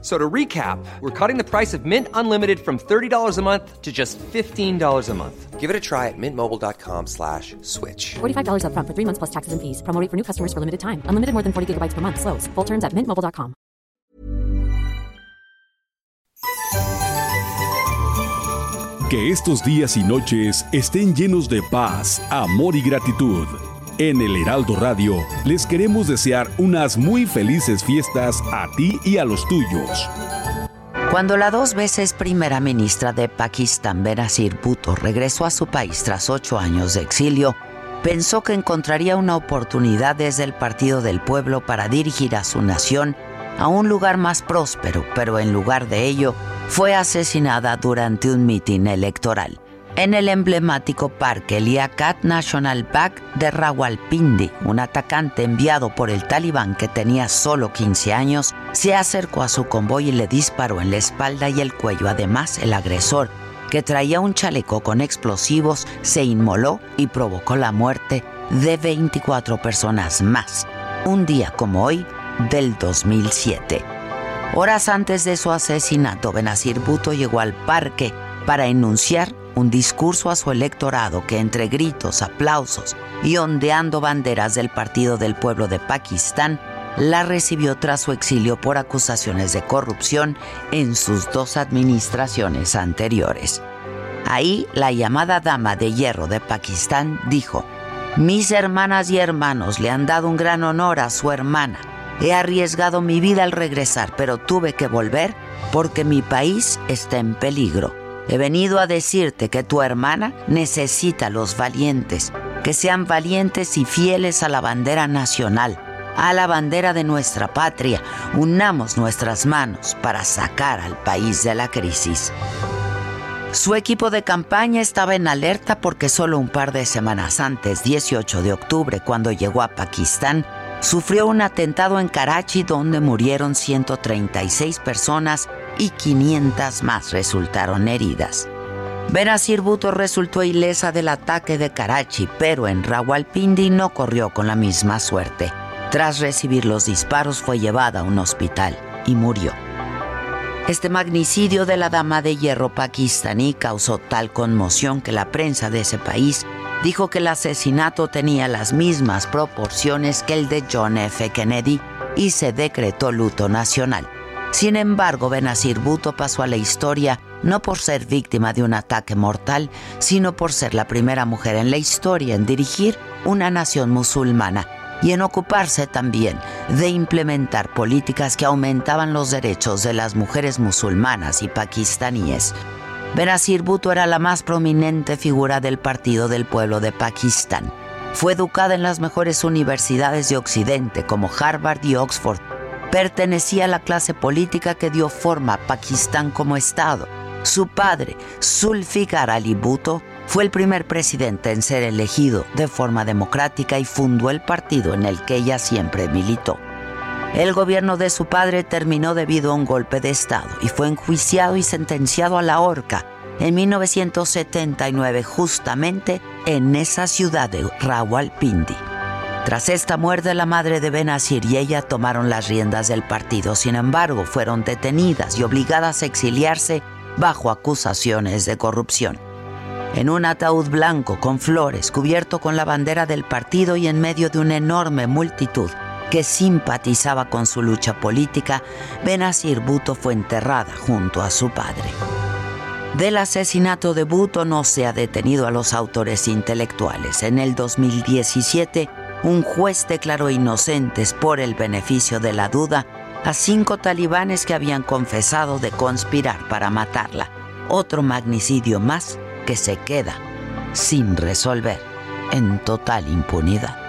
So to recap, we're cutting the price of Mint Unlimited from $30 a month to just $15 a month. Give it a try at mintmobile.com slash switch. $45 upfront for three months plus taxes and fees. Promo rate for new customers for limited time. Unlimited more than 40 gigabytes per month. Slows. Full terms at mintmobile.com. Que estos días y noches estén llenos de paz, amor y gratitud. En el Heraldo Radio les queremos desear unas muy felices fiestas a ti y a los tuyos. Cuando la dos veces primera ministra de Pakistán, Benazir Bhutto, regresó a su país tras ocho años de exilio, pensó que encontraría una oportunidad desde el Partido del Pueblo para dirigir a su nación a un lugar más próspero, pero en lugar de ello, fue asesinada durante un mitin electoral en el emblemático parque Liaquat National Park de Rawalpindi. Un atacante enviado por el talibán que tenía solo 15 años se acercó a su convoy y le disparó en la espalda y el cuello. Además, el agresor, que traía un chaleco con explosivos, se inmoló y provocó la muerte de 24 personas más. Un día como hoy del 2007. Horas antes de su asesinato, Benazir Bhutto llegó al parque para enunciar un discurso a su electorado que entre gritos, aplausos y ondeando banderas del Partido del Pueblo de Pakistán, la recibió tras su exilio por acusaciones de corrupción en sus dos administraciones anteriores. Ahí, la llamada Dama de Hierro de Pakistán dijo, mis hermanas y hermanos le han dado un gran honor a su hermana. He arriesgado mi vida al regresar, pero tuve que volver porque mi país está en peligro. He venido a decirte que tu hermana necesita los valientes, que sean valientes y fieles a la bandera nacional, a la bandera de nuestra patria. Unamos nuestras manos para sacar al país de la crisis. Su equipo de campaña estaba en alerta porque solo un par de semanas antes, 18 de octubre, cuando llegó a Pakistán, sufrió un atentado en Karachi donde murieron 136 personas y 500 más resultaron heridas. Benazir Bhutto resultó ilesa del ataque de Karachi, pero en Rawalpindi no corrió con la misma suerte. Tras recibir los disparos fue llevada a un hospital y murió. Este magnicidio de la dama de hierro pakistaní causó tal conmoción que la prensa de ese país dijo que el asesinato tenía las mismas proporciones que el de John F. Kennedy y se decretó luto nacional. Sin embargo, Benazir Bhutto pasó a la historia no por ser víctima de un ataque mortal, sino por ser la primera mujer en la historia en dirigir una nación musulmana y en ocuparse también de implementar políticas que aumentaban los derechos de las mujeres musulmanas y pakistaníes. Benazir Bhutto era la más prominente figura del Partido del Pueblo de Pakistán. Fue educada en las mejores universidades de Occidente como Harvard y Oxford. Pertenecía a la clase política que dio forma a Pakistán como Estado. Su padre, Zulfikar Ali Bhutto, fue el primer presidente en ser elegido de forma democrática y fundó el partido en el que ella siempre militó. El gobierno de su padre terminó debido a un golpe de Estado y fue enjuiciado y sentenciado a la horca en 1979 justamente en esa ciudad de Rawalpindi. Tras esta muerte, la madre de Benazir y ella tomaron las riendas del partido. Sin embargo, fueron detenidas y obligadas a exiliarse bajo acusaciones de corrupción. En un ataúd blanco con flores, cubierto con la bandera del partido y en medio de una enorme multitud que simpatizaba con su lucha política, Benazir Bhutto fue enterrada junto a su padre. Del asesinato de Bhutto no se ha detenido a los autores intelectuales. En el 2017, un juez declaró inocentes por el beneficio de la duda a cinco talibanes que habían confesado de conspirar para matarla. Otro magnicidio más que se queda sin resolver en total impunidad.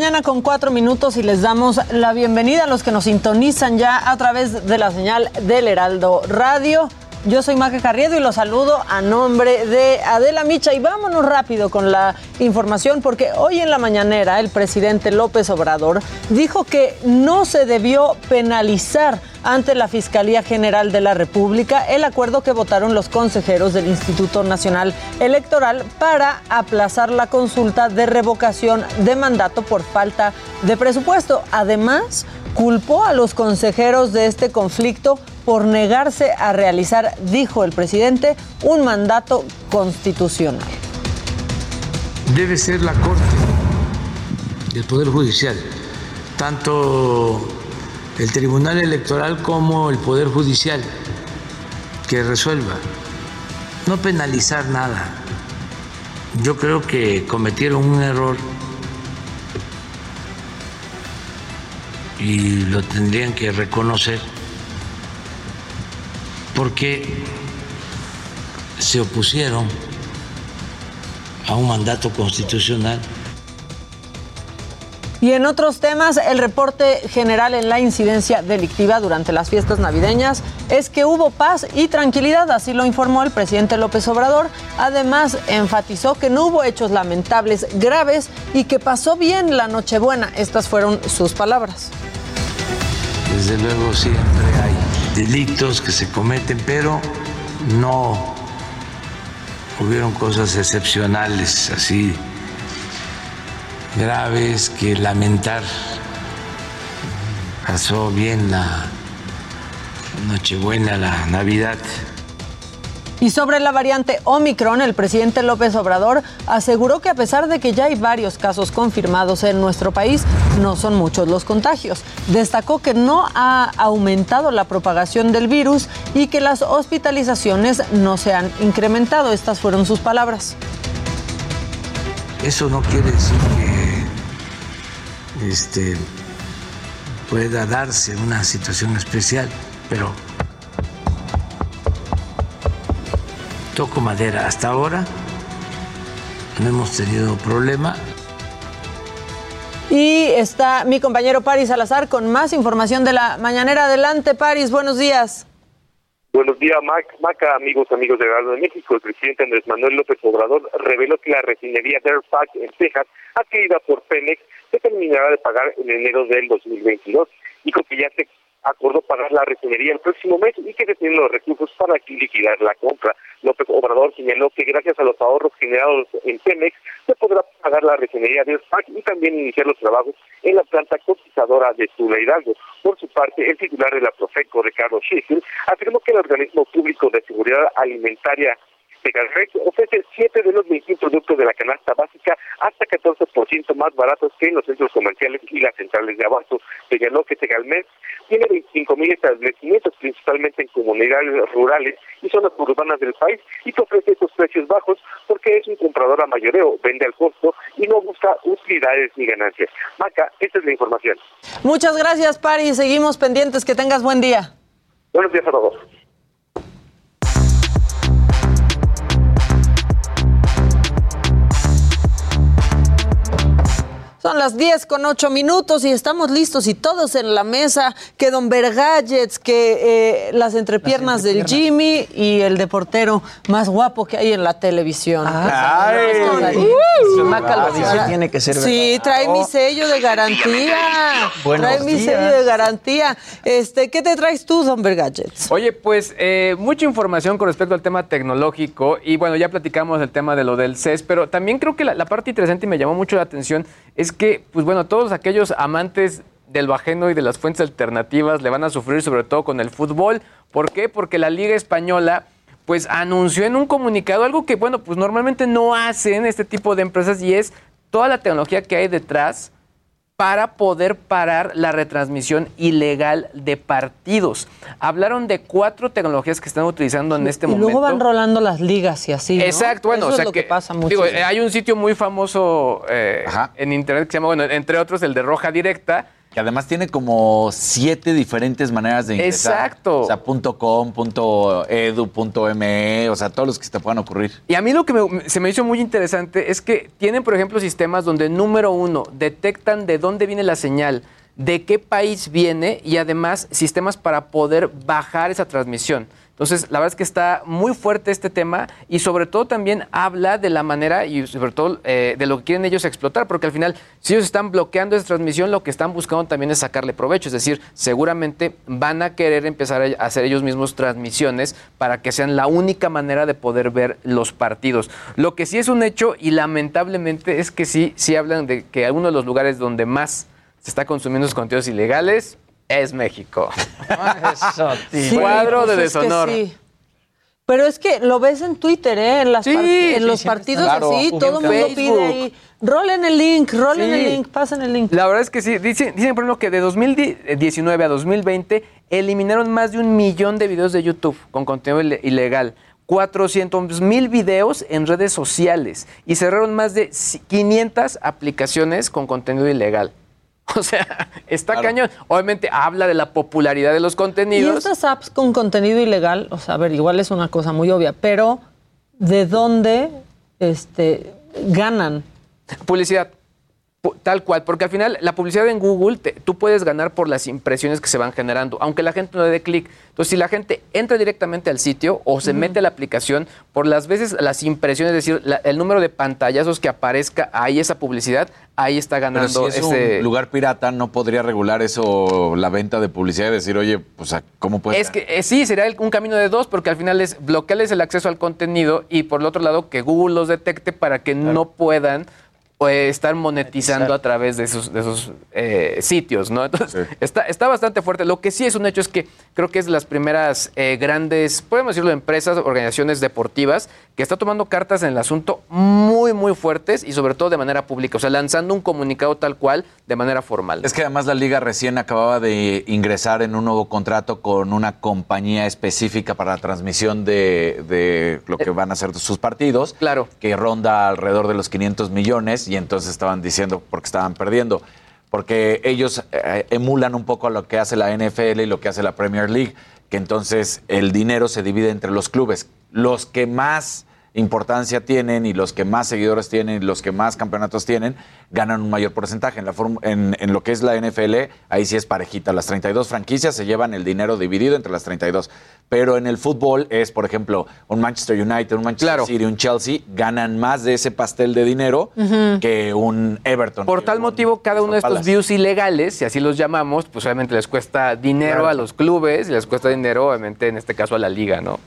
Mañana con 4 minutos y les damos la bienvenida a los que nos sintonizan ya a través de la señal del Heraldo Radio. Yo soy Maca Carriedo y los saludo a nombre de Adela Micha. Y vámonos rápido con la información porque hoy en la mañanera el presidente López Obrador dijo que no se debió penalizar ante la Fiscalía General de la República el acuerdo que votaron los consejeros del Instituto Nacional Electoral para aplazar la consulta de revocación de mandato por falta de presupuesto. Además, culpó a los consejeros de este conflicto por negarse a realizar, dijo el presidente, un mandato constitucional. Debe ser la Corte, el Poder Judicial, tanto el Tribunal Electoral como el Poder Judicial, que resuelva. No penalizar nada. Yo creo que cometieron un error y lo tendrían que reconocer porque se opusieron a un mandato constitucional. Y en otros temas, el reporte general en la incidencia delictiva durante las fiestas navideñas es que hubo paz y tranquilidad, así lo informó el presidente López Obrador. Además, enfatizó que no hubo hechos lamentables graves y que pasó bien la Nochebuena. Estas fueron sus palabras. Desde luego siempre hay delitos que se cometen, pero no hubieron cosas excepcionales así graves que lamentar. Pasó bien la Nochebuena, la Navidad. Y sobre la variante Omicron, el presidente López Obrador aseguró que a pesar de que ya hay varios casos confirmados en nuestro país, no son muchos los contagios. Destacó que no ha aumentado la propagación del virus y que las hospitalizaciones no se han incrementado. Estas fueron sus palabras. Eso no quiere decir que este, pueda darse una situación especial, pero toco madera. Hasta ahora no hemos tenido problema. Y está mi compañero Paris Salazar con más información de la mañanera. Adelante, Paris, buenos días. Buenos días, Maca, amigos, amigos de Gobierno de México. El presidente Andrés Manuel López Obrador reveló que la refinería Fairfax en Texas, adquirida por Pemex, se terminará de pagar en enero del 2022. Dijo que ya se acordó pagar la refinería el próximo mes y que se los recursos para liquidar la compra. López Obrador señaló que gracias a los ahorros generados en Pemex se podrá pagar la refinería de SPAC y también iniciar los trabajos en la planta cotizadora de Tula Hidalgo. Por su parte, el titular de la Profeco, Ricardo Schiffel, afirmó que el organismo público de seguridad alimentaria Segalmex ofrece 7 de los 21 productos de la canasta básica hasta 14% más baratos que en los centros comerciales y las centrales de abasto. Señaló que Segalmex tiene 25 mil establecimientos, principalmente en comunidades rurales y zonas urbanas del país, y que ofrece estos precios bajos porque es un comprador a mayoreo, vende al costo y no busca utilidades ni ganancias. Maca, esta es la información. Muchas gracias, Pari. Seguimos pendientes. Que tengas buen día. Buenos días a todos. Son las 10 con 8 minutos y estamos listos y todos en la mesa. Que Don Bergallets, que eh, las, entrepiernas del Jimmy y el deportero más guapo que hay en la televisión. Ah, Ay, uh, tiene que ser Sí, trae mi sello de garantía. trae mi sello de garantía. Este, ¿Qué te traes tú, Don Bergallets? Oye, pues eh, mucha información con respecto al tema tecnológico y bueno, ya platicamos del tema de lo del CES, pero también creo que la, la parte interesante y me llamó mucho la atención es que, pues bueno, todos aquellos amantes del bajeno y de las fuentes alternativas le van a sufrir sobre todo con el fútbol. ¿Por qué? Porque la Liga Española pues anunció en un comunicado algo que, bueno, pues normalmente no hacen este tipo de empresas y es toda la tecnología que hay detrás para poder parar la retransmisión ilegal de partidos. Hablaron de cuatro tecnologías que están utilizando en este y momento. Luego van rolando las ligas y así. ¿no? Exacto, bueno, Eso o sea es lo que, pasa mucho. Digo, eh, hay un sitio muy famoso eh, en internet que se llama, bueno, entre otros el de Roja Directa, Que además tiene como siete diferentes maneras de ingresar. Exacto. O sea, .com, .edu, .me, o sea, todos los que se te puedan ocurrir. Y a mí lo que me- se me hizo muy interesante es que tienen, por ejemplo, sistemas donde, número uno, detectan de dónde viene la señal, de qué país viene y además sistemas para poder bajar esa transmisión. Entonces, la verdad es que está muy fuerte este tema y sobre todo también habla de la manera y sobre todo eh, de lo que quieren ellos explotar, porque al final, si ellos están bloqueando esa transmisión, lo que están buscando también es sacarle provecho, es decir, seguramente van a querer empezar a hacer ellos mismos transmisiones para que sean la única manera de poder ver los partidos. Lo que sí es un hecho y lamentablemente es que sí, sí hablan de que uno de los lugares donde más se está consumiendo esos contenidos ilegales es México. Sí, Cuadro pues de es que deshonor. sí. Pero es que lo ves en Twitter, ¿eh? En, las Sí, par- en sí, los partidos. Claro. así, todo el mundo Facebook. pide ahí. Rolen el link, rolen Sí. el link, pasen el link. La verdad es que sí. Dicen, dicen, por ejemplo, que de 2019 a 2020 eliminaron más de un millón de videos de YouTube con contenido ile- ilegal. 400 mil videos en redes sociales y cerraron más de 500 aplicaciones con contenido ilegal. O sea, está cañón. Obviamente habla de la popularidad de los Y contenidos. estas apps con contenido ilegal, o sea, a ver, igual es una cosa muy obvia, pero ¿de dónde este, ganan? Publicidad. Tal cual, porque al final la publicidad en Google te- tú puedes ganar por las impresiones que se van generando, aunque la gente no le dé clic. Entonces, si la gente entra directamente al sitio o se mete a la aplicación, por las veces las impresiones, es decir, la- el número de pantallazos que aparezca ahí esa publicidad, ahí está Pero ganando si es ese. un lugar pirata, no podría regular eso, la venta de publicidad y decir, oye, pues, ¿cómo puede Es que eh, sí, sería el- un camino de dos, porque al final es bloquearles el acceso al contenido y por el otro lado que Google los detecte para que no puedan pues, estar monetizando a través de esos, de esos eh, sitios, ¿no? Entonces, está, está bastante fuerte. Lo que sí es un hecho es que creo que es de las primeras eh, grandes, podemos decirlo, empresas, organizaciones deportivas que está tomando cartas en el asunto muy, muy fuertes y sobre todo de manera pública, o sea, lanzando un comunicado tal cual de manera formal. Es que además la liga recién acababa de ingresar en un nuevo contrato con una compañía específica para la transmisión de, de lo que van a ser sus partidos. Claro. Que ronda alrededor de los 500 millones y entonces estaban diciendo porque estaban perdiendo. Porque ellos eh, emulan un poco lo que hace la NFL y lo que hace la Premier League, que entonces el dinero se divide entre los clubes. Los que más importancia tienen y los que más seguidores tienen y los que más campeonatos tienen ganan un mayor porcentaje. En, la form- en, en lo que es la NFL, ahí sí es parejita. Las 32 franquicias se llevan el dinero dividido entre las 32. Pero en el fútbol es, por ejemplo, un Manchester United, un Manchester City, un Chelsea, ganan más de ese pastel de dinero que un Everton. Por tal motivo, cada uno de estos views ilegales, si así los llamamos, pues obviamente les cuesta dinero Claro. a los clubes y les cuesta dinero, obviamente, en este caso a la liga, ¿no?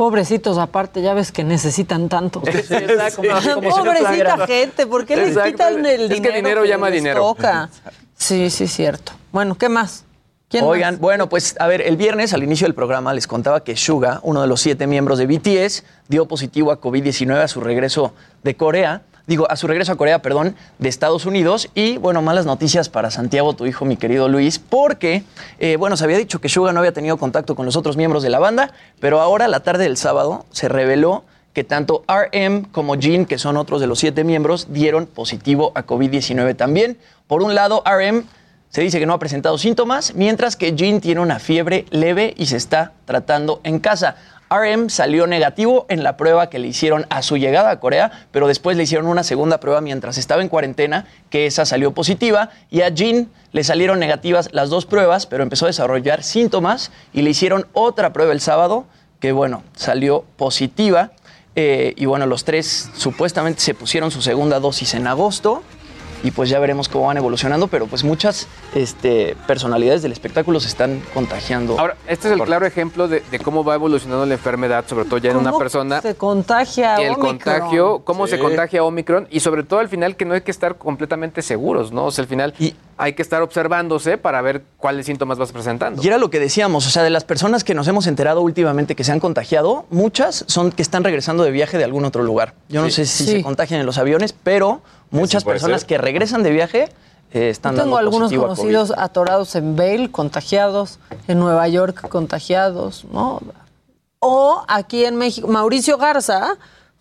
Pobrecitos, aparte, ya ves que necesitan tanto. exacto. Como- como si no Pobrecita gente, ¿por qué les Exacto. quitan el Es que dinero? dinero llama les dinero. toca? Sí, sí, cierto. Bueno, ¿qué más? ¿Quién Oigan, más? bueno, pues a ver, el viernes al inicio del programa les contaba que Suga, uno de los siete miembros de BTS, dio positivo a COVID-19 a su regreso de Corea. Digo, a su regreso a Corea, perdón, de Estados Unidos. Y bueno, malas noticias para Santiago, tu hijo, mi querido Luis, porque, eh, bueno, se había dicho que Suga no había tenido contacto con los otros miembros de la banda, pero ahora, la tarde del sábado, se reveló que tanto RM como Jin, que son otros de los siete miembros, dieron positivo a COVID-19 también. Por un lado, RM se dice que no ha presentado síntomas, mientras que Jin tiene una fiebre leve y se está tratando en casa. RM salió negativo en la prueba que le hicieron a su llegada a Corea, pero después le hicieron una segunda prueba mientras estaba en cuarentena, que esa salió positiva, y a Jin le salieron negativas las dos pruebas, pero empezó a desarrollar síntomas y le hicieron otra prueba el sábado, que bueno, salió positiva. Eh, y bueno, los tres supuestamente se pusieron su segunda dosis en agosto y pues ya veremos cómo van evolucionando, pero pues muchas este, personalidades del espectáculo se están contagiando. Ahora, este es el claro ejemplo de, de cómo va evolucionando la enfermedad, sobre todo ya en una ¿Cómo persona. Se contagia el Omicron? contagio, cómo se contagia Omicron y sobre todo al final que no hay que estar completamente seguros, ¿no? O sea, al final hay que estar observándose para ver cuáles síntomas vas presentando. Y era lo que decíamos, o sea, de las personas que nos hemos enterado últimamente que se han contagiado, muchas son que están regresando de viaje de algún otro lugar. Yo no sé si Sí. se contagian en los aviones, pero muchas personas ser. que regresan de viaje eh, están Yo tengo dando algunos a conocidos atorados en Bale, contagiados, en Nueva York, contagiados, ¿no? O aquí en México, Mauricio Garza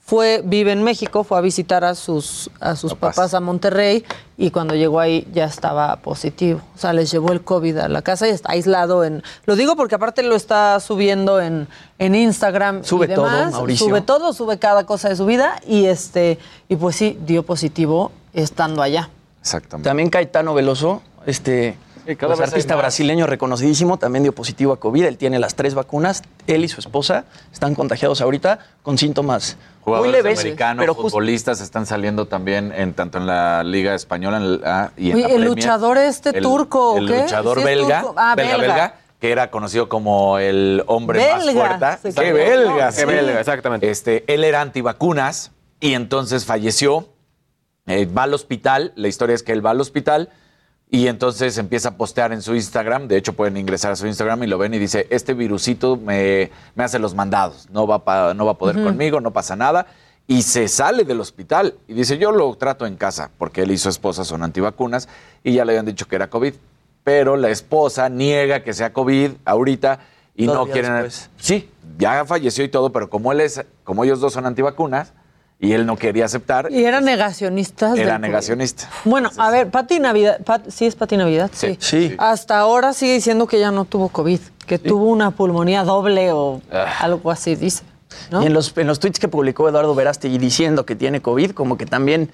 fue, vive en México, fue a visitar a sus, a sus papás. a Monterrey y cuando llegó ahí ya estaba positivo. O sea, les llevó el COVID a la casa y está aislado en... Lo digo porque aparte lo está subiendo en, en Instagram. Sube y demás. todo, Mauricio. Sube todo, sube cada cosa de su vida y este y pues sí, dio positivo estando allá. Exactamente. También Caetano Veloso, este cada pues, artista brasileño reconocidísimo, también dio positivo a COVID. Él tiene las tres vacunas. Él y su esposa están contagiados ahorita con síntomas muy Jugadores leves. americanos, pero futbolistas están saliendo también en tanto en la Liga Española en la- y en Oye, la el luchador este El- turco, ¿o El qué? luchador Sí es belga, turco. Ah, belga, belga. belga, que era conocido como el hombre más fuerte. ¡Qué belga! Qué sí. belga, exactamente. Este, él era antivacunas y entonces falleció. Eh, va al hospital. La historia es que él va al hospital y entonces empieza a postear en su Instagram. De hecho, pueden ingresar a su Instagram y lo ven y dice: Este virusito me, me hace los mandados. No va, pa- no va a poder conmigo, no pasa nada. Y se sale del hospital y dice: Yo lo trato en casa, porque él y su esposa son antivacunas y ya le habían dicho que era COVID. Pero la esposa niega que sea COVID ahorita y no quieren. después. Sí, ya falleció y todo, pero como él es, como ellos dos son antivacunas y él no quería aceptar, Y era del COVID. negacionista. Bueno, a ver, Pati Navidad, Pat- sí es Pati Navidad, sí. Sí. Hasta ahora sigue diciendo que ya no tuvo COVID, que tuvo una pulmonía doble o algo así, dice. ¿no? Y en los, en los tweets que publicó Eduardo Verástegui diciendo que tiene COVID, como que también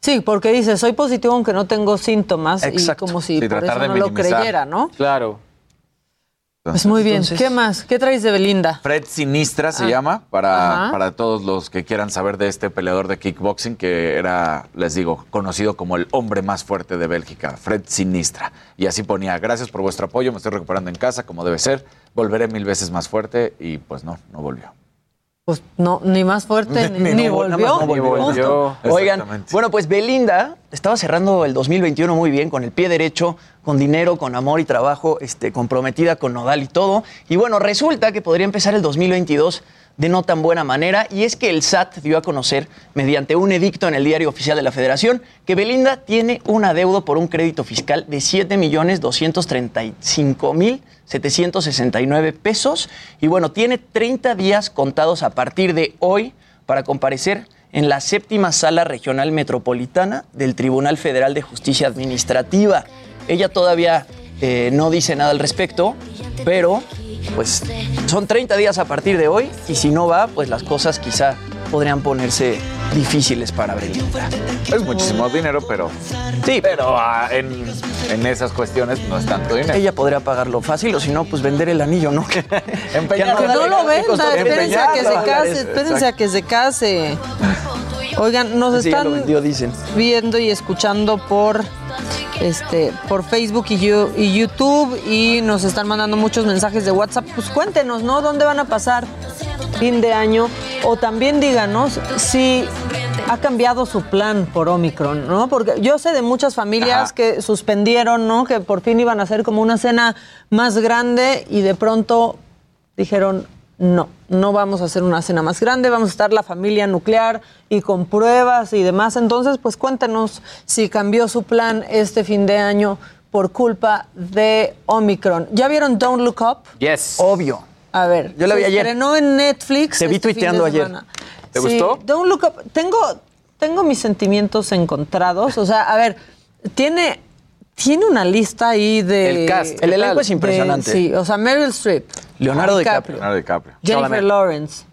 Sí, porque dice, soy positivo aunque no tengo síntomas Exacto. y como si Sí, por eso no lo creyera, ¿no? Claro. Pues muy bien. Entonces- ¿Qué más? ¿Qué traes de Belinda? Fred Sinistra se Ah. llama, para, Ajá. para todos los que quieran saber de este peleador de kickboxing que era, les digo, conocido como el hombre más fuerte de Bélgica, Fred Sinistra. Y así ponía, gracias por vuestro apoyo, me estoy recuperando en casa como debe ser, volveré mil veces más fuerte y pues no, no volvió. Pues no, ni más fuerte, ni, Ni ni no- nada volvió. más no volvió. Justo. Yo- Oigan, bueno, pues Belinda estaba cerrando el 2021 muy bien, con el pie derecho, con dinero, con amor y trabajo, este, comprometida con Nodal y todo. Y bueno, resulta que podría empezar el 2022 de no tan buena manera, y es que el SAT dio a conocer, mediante un edicto en el diario oficial de la Federación, que Belinda tiene un adeudo por un crédito fiscal de 7.235.769 pesos. Y bueno, tiene 30 días contados a partir de hoy para comparecer en la séptima sala regional metropolitana del Tribunal Federal de Justicia Administrativa. Ella todavía eh, no dice nada al respecto, pero pues son 30 días a partir de hoy y si no va, pues las cosas quizá podrían ponerse difíciles para Belinda. Es muchísimo dinero, pero Sí, pero ah, en, en esas cuestiones no es tanto dinero. ella podría pagarlo fácil o si no, pues vender el anillo, ¿no? Empeñarlo. Que no lo venda, espérense a que se case, espérense a que se case. Oigan, nos están vendió, dicen. viendo y escuchando por este por Facebook y, YouTube y nos están mandando muchos mensajes de WhatsApp. Pues cuéntenos, ¿no? ¿Dónde van a pasar fin de año? O también díganos si ha cambiado su plan por Omicron, ¿no? Porque yo sé de muchas familias Ajá. que suspendieron, ¿no? Que por fin iban a hacer como una cena más grande y de pronto dijeron, no, no vamos a hacer una cena más grande, vamos a estar la familia nuclear y con pruebas y demás. Entonces, pues cuéntenos si cambió su plan este fin de año por culpa de Omicron. ¿Ya vieron Don't Look Up? Yes. Obvio. A ver, Yo la vi se ayer. estrenó en Netflix. Te vi este fin de tuiteando ayer. ¿Te Sí, gustó? Don't Look Up. Tengo, tengo mis sentimientos encontrados. O sea, a ver, tiene, tiene una lista ahí de. El cast, El ¿qué elenco es impresionante. de- sí, o sea, Meryl Streep. Leonardo DiCaprio. Leonardo DiCaprio. Jennifer Chalamet. Lawrence.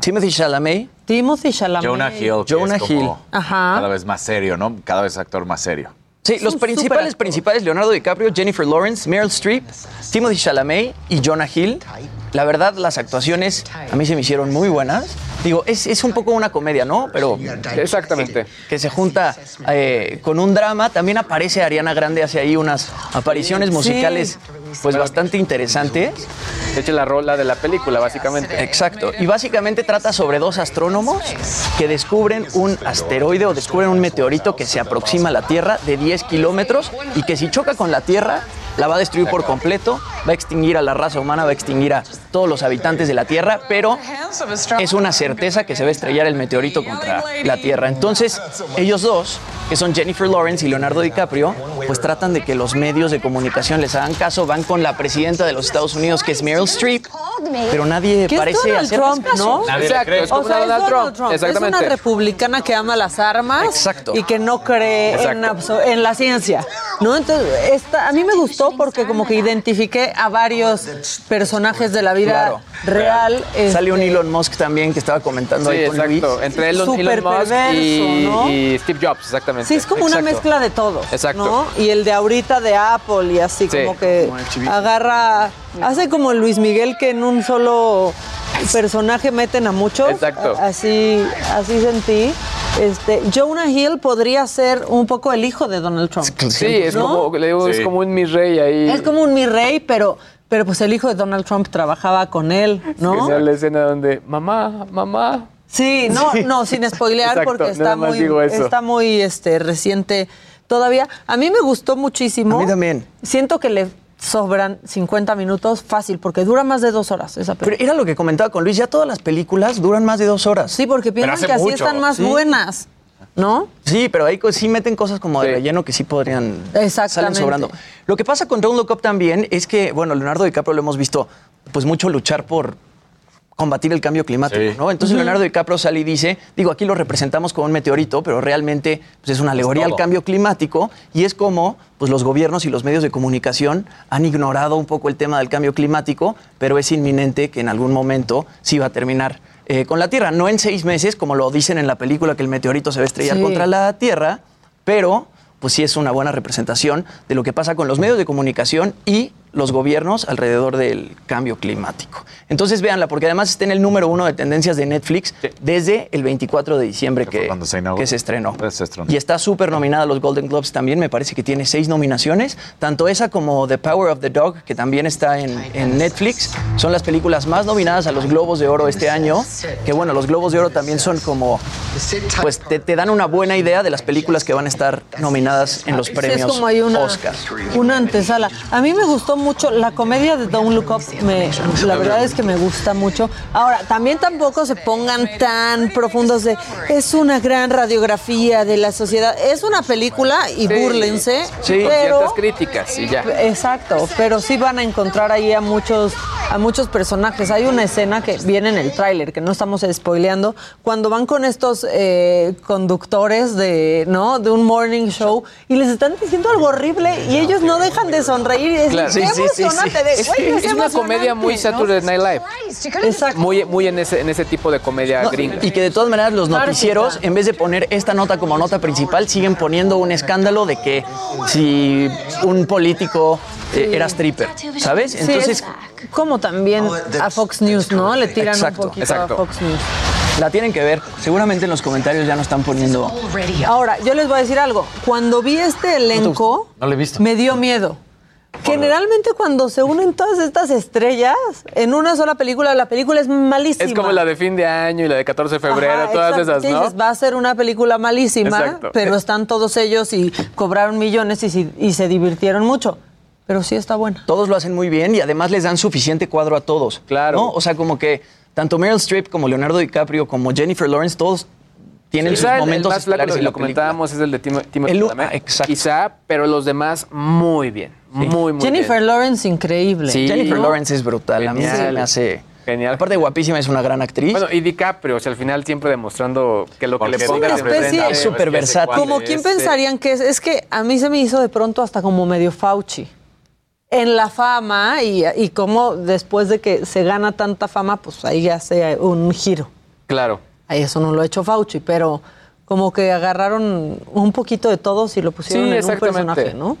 Timothy Chalamet. Timothy Chalamet. Jonah Hill. que Jonah es como Hill. Ajá. Cada vez más serio, ¿no? Cada vez actor más serio. Sí, los principales, principales, Leonardo DiCaprio, Jennifer Lawrence, Meryl Streep, Timothy Chalamet y Jonah Hill. La verdad, las actuaciones a mí se me hicieron muy buenas. Digo, es, es un poco una comedia, ¿no? Pero Exactamente. que se junta eh, con un drama. También aparece Ariana Grande, hace ahí unas apariciones musicales pues bastante interesantes. Hecho, la rola de la película, básicamente. Exacto. Y básicamente trata sobre dos astrónomos que descubren un asteroide o descubren un meteorito que se aproxima a la Tierra de 10 kilómetros y que si choca con la Tierra la va a destruir por completo, va a extinguir a la raza humana, va a extinguir a todos los habitantes de la Tierra, pero es una certeza que se va a estrellar el meteorito contra la Tierra. Entonces, ellos dos, que son Jennifer Lawrence y Leonardo DiCaprio, pues tratan de que los medios de comunicación les hagan caso, van con la presidenta de los Estados Unidos, que es Meryl Streep, pero nadie parece Donald hacerles Trump, caso. ¿no? Nadie Exacto, cree. es como o sea, Donald es Donald Trump. Trump. Exactamente. Es una republicana que ama las armas Exacto. y que no cree en la ciencia. ¿No? Entonces, esta, a mí me gustó porque como que identifiqué a varios personajes de la vida Claro. real. Sale un este, Elon Musk también que estaba comentando Sí, ahí con exacto. Luis. Entre Elon, Musk perverso, y, ¿no? y Steve Jobs, exactamente. Sí, es como una mezcla de todo. Exacto. ¿no? Y el de ahorita de Apple y así Sí. como que Como agarra, hace como Luis Miguel que en un solo personaje meten a muchos. Exacto. A- Así, así sentí. Este, Jonah Hill podría ser un poco el hijo de Donald Trump. Sí, es ¿No? como, le digo, es como un mi rey ahí. Es como un mi rey, pero, pero pues el hijo de Donald Trump trabajaba con él, ¿no? Que sea la escena donde, mamá, mamá. Sí, no, no, sin spoilear Exacto, porque está muy, está muy este, reciente todavía. A mí me gustó muchísimo. A mí también. Siento que le sobran 50 minutos fácil, porque dura más de dos horas esa Pero película. era lo que comentaba con Luis, ya todas las películas duran más de dos horas. Sí, porque piensan que así mucho. están más Sí. buenas, ¿no? Sí, pero ahí sí meten cosas como de Sí. relleno que sí podrían salen sobrando. Lo que pasa con Don't Look Up también es que, bueno, Leonardo DiCaprio lo hemos visto pues mucho luchar por combatir el cambio climático, Sí. ¿no? Entonces Leonardo DiCaprio sale y dice, digo, aquí lo representamos como un meteorito, pero realmente pues, es una alegoría al cambio climático y es como pues los gobiernos y los medios de comunicación han ignorado un poco el tema del cambio climático, pero es inminente que en algún momento sí va a terminar eh, con la Tierra, no en seis meses, como lo dicen en la película que el meteorito se va a estrellar Sí. contra la Tierra, pero pues sí es una buena representación de lo que pasa con los medios de comunicación y los gobiernos alrededor del cambio climático. Entonces véanla, porque además está en el número uno de tendencias de Netflix desde el 24 de diciembre Que cuando se inauguró. que se estrenó. Se estrenó. Y está súper nominada a los Golden Globes también, me parece que tiene seis nominaciones, tanto esa como The Power of the Dog, que también está en, en Netflix, son las películas más nominadas a los Globos de Oro este año, que bueno, los Globos de Oro también son como, pues te, te dan una buena idea de las películas que van a estar nominadas en los Sí, premios es como hay una, Oscar. una antesala. A mí me gustó mucho la comedia de Don't Look Up. me- la verdad es que me gusta mucho. Ahora, también tampoco se pongan tan profundos de es una gran radiografía de la sociedad. Es una película y Sí. búrlense, Sí, pero ciertas críticas y ya. Exacto, pero sí van a encontrar ahí a muchos, a muchos personajes. Hay una escena que viene en el tráiler, que no estamos spoileando, cuando van con estos eh, conductores de, ¿no? de un morning show y les están diciendo algo horrible y ellos no dejan de sonreír Claro. Sí, sí, sí, emocionante, sí. de, Es, "Güey, que es es una comedia emocionante", muy ¿no? Saturday Night Live. Exacto. Muy, muy en, ese, en ese tipo de comedia No, gringa. y que de todas maneras los noticieros, en vez de poner esta nota como nota principal, siguen poniendo un escándalo de que si un político eh, era stripper, ¿sabes? Entonces, es como también a Fox News, ¿no? Le tiran Exacto, un poquito exacto. a Fox News. la tienen que ver. Seguramente en los comentarios ya no están poniendo... Ahora, yo les voy a decir algo. Cuando vi este elenco, No lo he visto. me dio miedo. Generalmente cuando se unen todas estas estrellas en una sola película, la película es malísima. Es como la de fin de año y la de 14 de febrero, Ajá, todas esas, Sí, ¿no? dices, va a ser una película malísima, Exacto. pero están todos ellos y cobraron millones y, se divirtieron mucho. Pero sí está buena. Todos lo hacen muy bien y además les dan suficiente cuadro a todos. Claro. ¿no? O sea, como que tanto Meryl Streep como Leonardo DiCaprio como Jennifer Lawrence, todos tienen sus Quizá el, momentos más flaco, la lo comentábamos, es el de Timo- Timothy Chalamet. ah, exacto. Quizá, pero los demás muy bien. Muy, muy Jennifer bien. Lawrence, increíble. Sí. Jennifer ¿no? Lawrence es brutal. A mí Genial. se me hace... Genial. Aparte guapísima, es una gran actriz. Bueno, y DiCaprio, o sea, al final siempre demostrando que lo que le es pongas una especie- Es súper versátil. Como quién pensarían que es, es que a mí se me hizo de pronto hasta como medio Fauci. En la fama y, y como después de que se gana tanta fama, pues ahí hace un giro. Claro. Ahí eso no lo ha hecho Fauci, pero como que agarraron un poquito de todos y lo pusieron Sí, en un personaje, ¿no?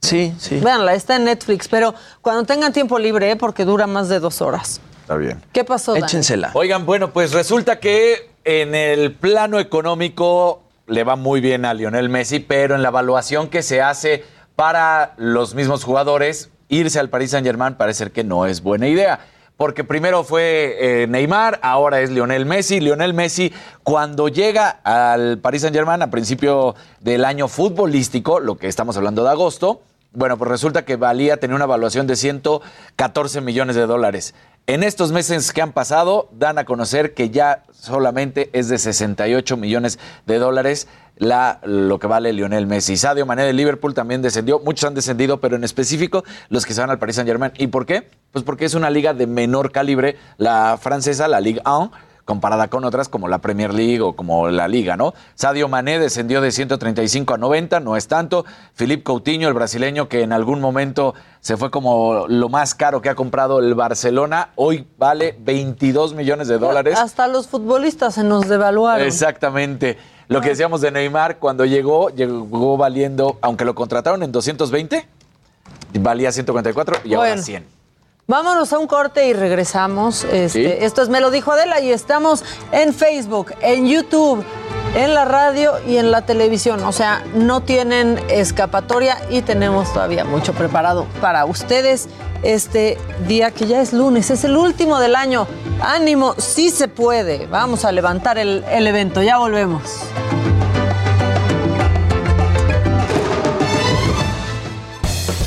Sí, sí. Véanla, está en Netflix, pero cuando tengan tiempo libre, ¿eh? porque dura más de dos horas. Está bien. ¿Qué pasó, Dani? Échensela. Oigan, bueno, pues resulta que en el plano económico le va muy bien a Lionel Messi, pero en la evaluación que se hace para los mismos jugadores, irse al Paris Saint Germain parece ser que no es buena idea. Porque primero fue eh, Neymar, ahora es Lionel Messi. Lionel Messi, cuando llega al Paris Saint Germain a principio del año futbolístico, lo que estamos hablando de agosto, Bueno, pues resulta que valía, tenía una evaluación de 114 millones de dólares. En estos meses que han pasado, dan a conocer que ya solamente es de 68 millones de dólares la, lo que vale Lionel Messi. Sadio Mané de Liverpool también descendió. Muchos han descendido, pero en específico los que se van al Paris Saint Germain. ¿Y por qué? Pues porque es una liga de menor calibre, la francesa, la Ligue 1 comparada con otras como la Premier League o como la Liga, ¿no? Sadio Mané descendió de 135 a 90, no es tanto. Philippe Coutinho, el brasileño que en algún momento se fue como lo más caro que ha comprado el Barcelona, hoy vale 22 millones de dólares. Hasta los futbolistas se nos devaluaron. Exactamente. Lo que decíamos de Neymar, cuando llegó, llegó valiendo, aunque lo contrataron en 220, valía 144 y ahora Bueno. 100. Vámonos a un corte y regresamos. Este, Sí. Esto es Me lo dijo Adela y estamos en Facebook, en YouTube, en la radio y en la televisión. O sea, no tienen escapatoria y tenemos todavía mucho preparado para ustedes este día que ya es lunes, es el último del año. Ánimo, sí se puede. Vamos a levantar el, el evento. Ya volvemos.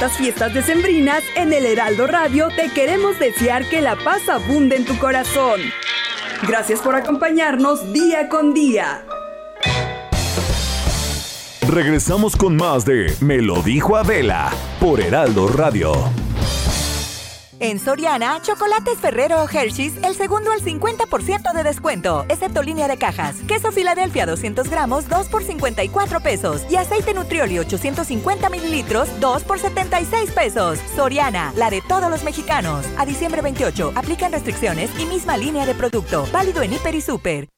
Estas fiestas decembrinas en el Heraldo Radio te queremos desear que la paz abunde en tu corazón. Gracias por acompañarnos día con día. Regresamos con más de Me lo dijo Adela por Heraldo Radio. En Soriana, chocolates Ferrero o Hershey's, el segundo al 50% de descuento, excepto línea de cajas. Queso Filadelfia 200 gramos, 2 por 54 pesos. Y aceite Nutrioli 850 mililitros, 2 por 76 pesos. Soriana, la de todos los mexicanos. A diciembre 28, aplican restricciones y misma línea de producto. Válido en Hiper y Super.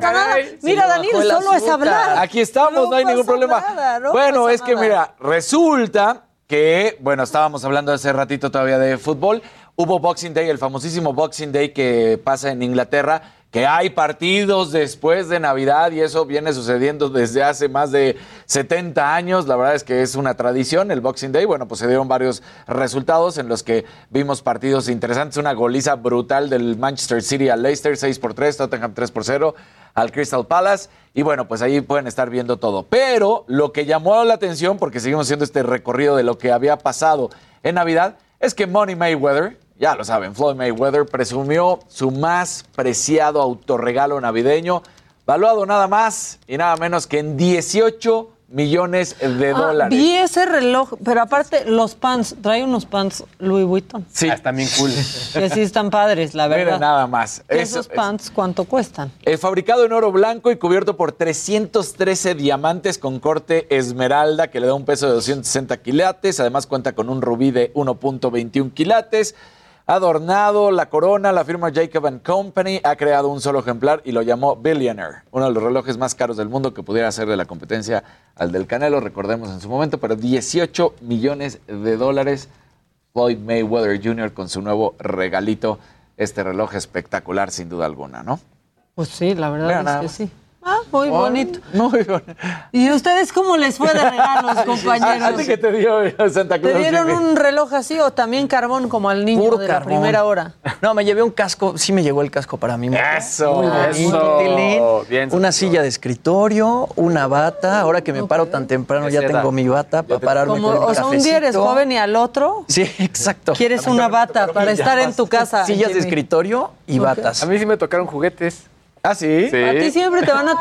Nada. Mira, Daniel, solo es hablar. Aquí estamos, no, hay ningún problema. nada, no bueno, es que mira, resulta que, bueno, estábamos hablando hace ratito todavía de fútbol. Hubo Boxing Day, el famosísimo Boxing Day que pasa en Inglaterra, que hay partidos después de Navidad y eso viene sucediendo desde hace más de 70 años. La verdad es que es una tradición el Boxing Day. Bueno, pues se dieron varios resultados en los que vimos partidos interesantes. Una goliza brutal del Manchester City al Leicester, 6 por 3, Tottenham 3 por 0 al Crystal Palace. Y bueno, pues ahí pueden estar viendo todo. Pero lo que llamó la atención, porque seguimos haciendo este recorrido de lo que había pasado en Navidad, es que Money Mayweather, ya lo saben, Floyd Mayweather presumió su más preciado autorregalo navideño, valuado nada más y nada menos que en 18 millones de Ah, dólares. vi ese reloj, pero aparte los pants, trae unos pants Louis Vuitton. Sí. Están bien cool. Que sí están padres, la verdad. nada más. ¿Y Eso ¿Esos es- pants cuánto cuestan? Eh, fabricado en oro blanco y cubierto por 313 diamantes con corte esmeralda que le da un peso de 260 quilates. Además cuenta con un rubí de 1.21 quilates. Adornado la corona, la firma Jacob Company ha creado un solo ejemplar y lo llamó Billionaire, uno de los relojes más caros del mundo que pudiera hacerle la competencia al del Canelo, recordemos en su momento, pero 18 millones de dólares. Floyd Mayweather Jr. con su nuevo regalito, este reloj espectacular sin duda alguna, ¿no? Pues sí, la verdad Mira es que sí. Ah, muy bonito. Muy bonito. ¿Y ustedes cómo les fue de regalos, compañeros? ¿A ti qué te dio Santa Claus? ¿Te dieron un reloj así o también carbón como al niño Puro de carbón. la primera hora? No, me llevé un casco, sí me llegó el casco para mí. Eso, Muy eso. Bien, Una silla de escritorio, una bata. Ahora que me paro tan temprano ya tengo mi bata para pararme Como, con o sea, un día eres joven y al otro Sí, exacto. quieres una bata para estar en tu casa. Sillas de escritorio y batas. A mí sí me tocaron juguetes. ¿Ah, sí? Sí. A ti siempre te van a...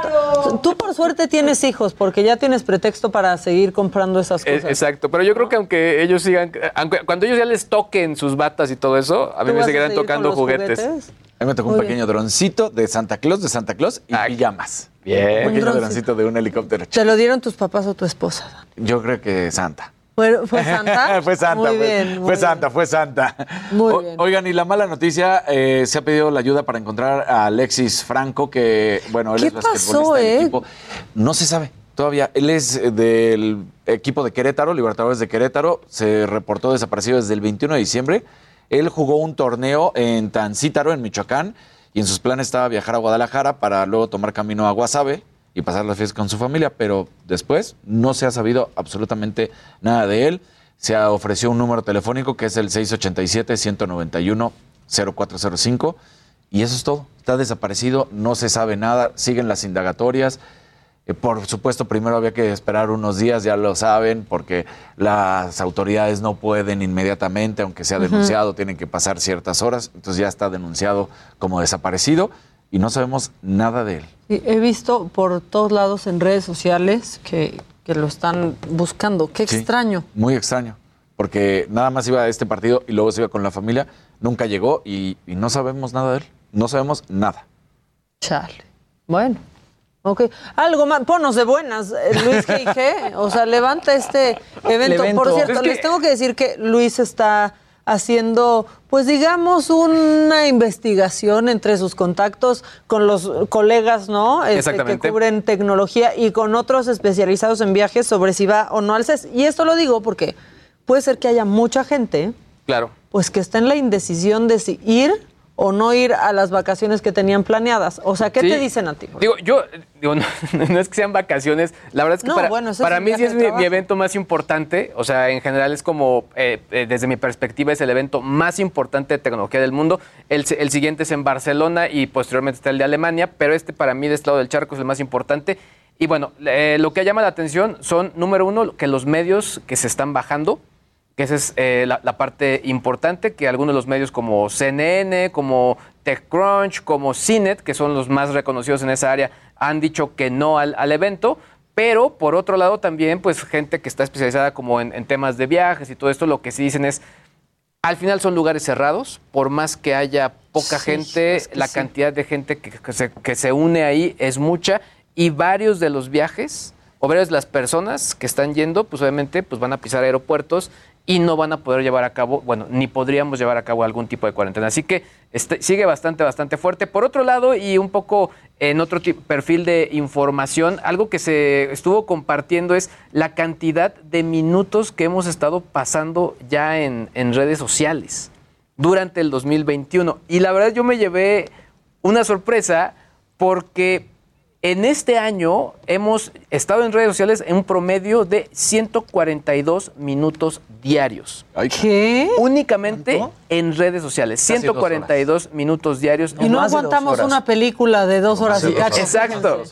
Tú por suerte tienes hijos porque ya tienes pretexto para seguir comprando esas Eh, cosas. exacto, pero yo creo que aunque ellos sigan, aunque cuando ellos ya les toquen sus batas y todo eso, a mí ¿Tú me seguirán tocando los juguetes. A mí me tocó un pequeño droncito de Santa Claus, de Santa Claus y Ah, pijamas. bien. Un Un pequeño droncito. droncito de un helicóptero. ¿Te lo dieron tus papás o tu esposa? Yo creo que Santa. Fue, fue Santa. fue Santa, Muy fue, bien. muy fue bien. Santa, fue Santa. Muy O- bien. Oigan, y la mala noticia, eh, se ha pedido la ayuda para encontrar a Alexis Franco, que, bueno, él ¿Qué es basquetbolista pasó, del eh? equipo. No se sabe todavía. Él es eh, del equipo de Querétaro, Libertadores de Querétaro. Se reportó desaparecido desde el 21 de diciembre. Él jugó un torneo en Tancítaro, en Michoacán, y en sus planes estaba viajar a Guadalajara para luego tomar camino a Guasave y pasar las fiestas con su familia, pero después no se ha sabido absolutamente nada de él. Se ha ofreció un número telefónico que es el 687-191-0405 y eso es todo. Está desaparecido, no se sabe nada, siguen las indagatorias. Eh, Por supuesto, primero había que esperar unos días, ya lo saben, porque las autoridades no pueden inmediatamente, aunque sea denunciado, tienen que pasar ciertas horas. Entonces ya está denunciado como desaparecido y no sabemos nada de él. Sí, He visto por todos lados en redes sociales que, que lo están buscando. Qué Sí. extraño. Muy extraño, porque nada más iba a este partido y luego se iba con la familia, nunca llegó y, y no sabemos nada de él. No sabemos nada. Chale. Bueno. Ok. Algo más. Ponos de buenas, eh, Luis G.I.G. O sea, levanta este evento. evento. Por cierto, Es que- les tengo que decir que Luis está haciendo, pues digamos, una investigación entre sus contactos con los colegas, ¿no? Este, que cubren tecnología y con otros especializados en viajes sobre si va o no al CES. Y esto lo digo porque puede ser que haya mucha gente, Claro. pues que está en la indecisión de si ir o no ir a las vacaciones que tenían planeadas. O sea, ¿qué Sí. te dicen a ti? Digo, yo, digo, no, no es que sean vacaciones, la verdad es que No, para, bueno, es mí sí es mi, evento más importante, o sea, en general es como, eh, eh, desde mi perspectiva, es el evento más importante de tecnología del mundo. El siguiente es en Barcelona y posteriormente está el de Alemania, pero este para mí de este lado del charco es el más importante. Y bueno, eh, lo que llama la atención son, número uno, que los medios que se están bajando, que esa es eh, la, la parte importante, que algunos de los medios como CNN, como TechCrunch, como CNET, que son los más reconocidos en esa área, han dicho que no al, al evento. Pero por otro lado también, pues gente que está especializada como en, en temas de viajes y todo esto, lo que sí dicen es, al final son lugares cerrados, por más que haya poca Sí, gente, es que la sí. cantidad de gente que, que se, que se une ahí es mucha y varios de los viajes o varias de las personas que están yendo, pues obviamente pues van a pisar aeropuertos y no van a poder llevar a cabo, bueno, ni podríamos llevar a cabo algún tipo de cuarentena. Así que este, sigue bastante, bastante fuerte. Por otro lado, y un poco en otro perfil de información, algo que se estuvo compartiendo es la cantidad de minutos que hemos estado pasando ya en, en redes sociales durante el 2021. Y la verdad yo me llevé una sorpresa porque en este año hemos estado en redes sociales en un promedio de 142 minutos diarios. ¿Qué? Únicamente en redes sociales. Casi dos 142 minutos diarios. Y no aguantamos una película de dos horas y cacho. horas. Exacto.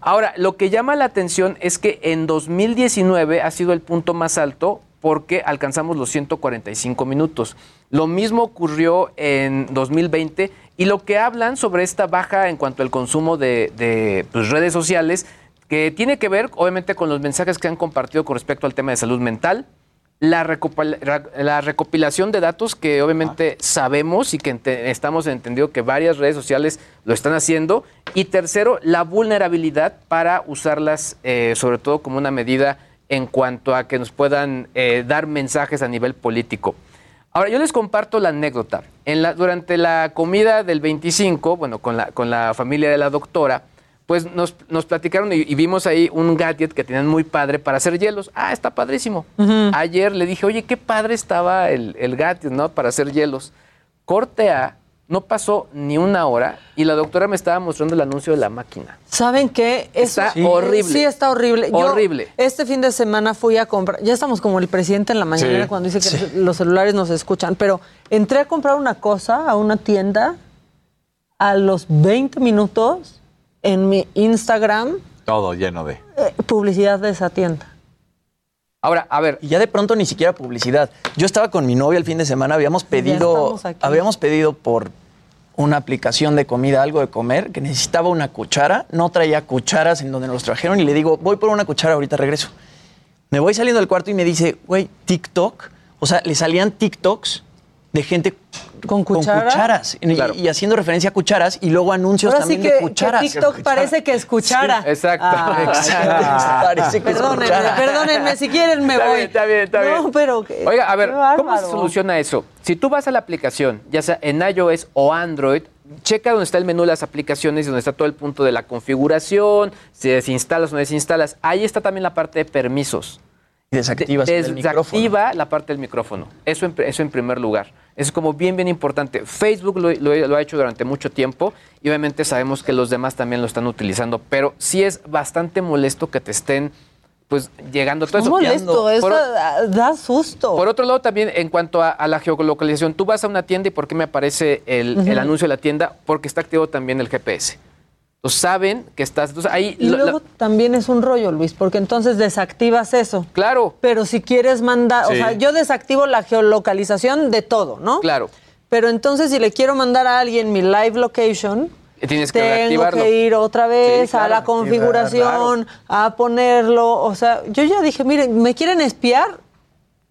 Ahora, lo que llama la atención es que en 2019 ha sido el punto más alto porque alcanzamos los 145 minutos. Lo mismo ocurrió en 2020 y lo que hablan sobre esta baja en cuanto al consumo de, de, pues, redes sociales, que tiene que ver obviamente con los mensajes que han compartido con respecto al tema de salud mental, la, recopilación de datos que obviamente sabemos y que estamos entendido que varias redes sociales lo están haciendo. Y tercero, la vulnerabilidad para usarlas eh, sobre todo como una medida en cuanto a que nos puedan eh, dar mensajes a nivel político. Ahora, yo les comparto la anécdota. En la, durante la comida del 25, bueno, con la, con la familia de la doctora, pues nos, nos platicaron y, y vimos ahí un gadget que tenían muy padre para hacer hielos. Ah, está padrísimo. Ayer le dije, oye, qué padre estaba el, el gadget, ¿no? Para hacer hielos. Corte A, no pasó ni una hora y la doctora me estaba mostrando el anuncio de la máquina. ¿Saben qué? Eso- Está horrible. Sí, está horrible. Yo Horrible. este fin de semana fui a comprar, ya estamos como el presidente en la mañana Sí, cuando dice que los celulares nos escuchan, pero entré a comprar una cosa a una tienda a los 20 minutos en mi Instagram, Todo lleno de. eh, publicidad de esa tienda. Ahora, a ver, Y ya de pronto ni siquiera publicidad. Yo estaba con mi novia el fin de semana, habíamos pedido, habíamos pedido por una aplicación de comida algo de comer, que necesitaba una cuchara, no traía cucharas en donde nos los trajeron y le digo, voy por una cuchara, ahorita regreso. Me voy saliendo del cuarto y me dice, güey, TikTok, o sea, le salían TikToks de gente ¿Con cuchara? cucharas. Y- Claro. Y, haciendo referencia a cucharas y luego anuncios Ahora sí que, de. TikTok parece que escuchara. Sí, exacto. Ah, Exacto. Parece que Perdónenme, escuchara. perdónenme, si quieren me Está voy. bien, está bien, está bien. No, pero... Oiga, a ver, ¿cómo se soluciona eso? Si tú vas a la aplicación, ya sea en iOS o Android, checa donde está el menú de las aplicaciones y donde está todo el punto de la configuración, si desinstalas o no desinstalas. Ahí está también la parte de permisos. Y desactivas el micrófono. Desactiva la parte del micrófono. Eso en, eso en primer lugar. Es como bien, bien importante. Facebook lo, lo- lo ha hecho durante mucho tiempo y obviamente sabemos que los demás también lo están utilizando, pero sí es bastante molesto que te estén pues llegando todo Es eso. molesto, eso Por- da, da susto. por otro lado, también en cuanto a, a la geolocalización, tú vas a una tienda y ¿por qué me aparece el, el anuncio de la tienda? Porque está activo también el GPS. Entonces saben que estás. Entonces ahí. Y lo- luego también es un rollo, Luis, porque entonces desactivas eso. Claro. Pero si quieres mandar, o sea, yo desactivo la geolocalización de todo, ¿no? Claro. Pero entonces si le quiero mandar a alguien mi live location, Tienes que tengo reactivarlo. que ir otra vez Sí, a claro. la configuración, a ponerlo. O sea, yo ya dije, miren, ¿me quieren espiar?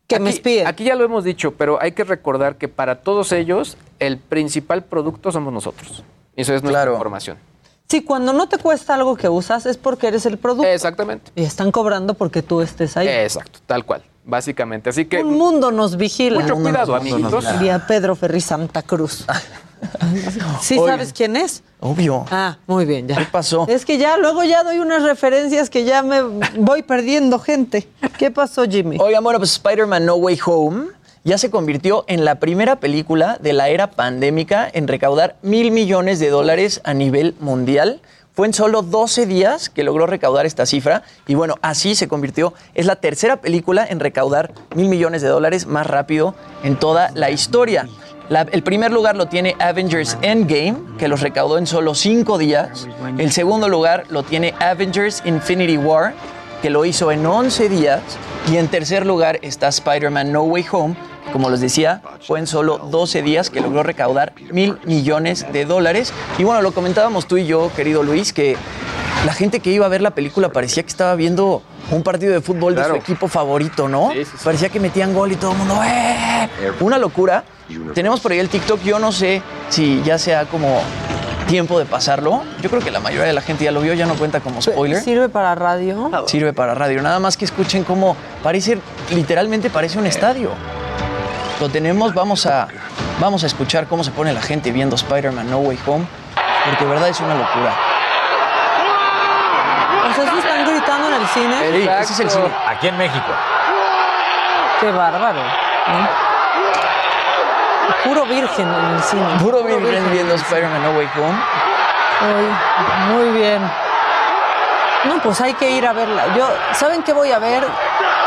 Que me espíen. Aquí ya lo hemos dicho, pero hay que recordar que para todos ellos el principal producto somos nosotros. Y eso es nuestra información. Sí, cuando no te cuesta algo que usas es porque eres el producto. Exactamente. Y están cobrando porque tú estés ahí. Exacto, tal cual. Básicamente. Así que. Un mundo nos vigila. Mucho cuidado, amiguitos. Diría Pedro Ferri Santa Cruz. ¿Sí sabes quién es? Obvio. Ah, muy bien, ya. ¿Qué pasó? Es que ya luego ya doy unas referencias que ya me voy perdiendo gente. ¿Qué pasó, Jimmy? Oigan, bueno, pues Spider-Man No Way Home ya se convirtió en la primera película de la era pandémica en recaudar mil millones de dólares a nivel mundial. Fue en solo 12 días que logró recaudar esta cifra y bueno, así se convirtió. Es la tercera película en recaudar mil millones de dólares más rápido en toda la historia. El primer lugar lo tiene Avengers Endgame, que los recaudó en solo cinco días. El segundo lugar lo tiene Avengers Infinity War, que lo hizo en 11 días. Y en tercer lugar está Spider-Man No Way Home. Como les decía, fue en solo 12 días que logró recaudar mil millones de dólares. Y bueno, lo comentábamos tú y yo, querido Luis, que la gente que iba a ver la película parecía que estaba viendo un partido de fútbol de su equipo favorito, ¿no? Parecía que metían gol y todo el mundo, ¡eh! Una locura. Tenemos por ahí el TikTok, yo no sé si ya sea como tiempo de pasarlo. Yo creo que la mayoría de la gente ya lo vio, ya no cuenta como spoiler. ¿Sirve para radio? Sirve para radio. Nada más que escuchen cómo parece, literalmente parece un estadio. Lo tenemos, vamos a, vamos a escuchar cómo se pone la gente viendo Spider-Man No Way Home, porque de verdad es una locura. O sea, ¿sí están gritando en el cine? Sí, ese es el cine. Aquí en México. Qué bárbaro. Puro virgen en el cine. Puro virgen viendo Spider-Man No Way Home. Ay, muy bien. No, pues hay que ir a verla. Yo, ¿saben qué voy a ver?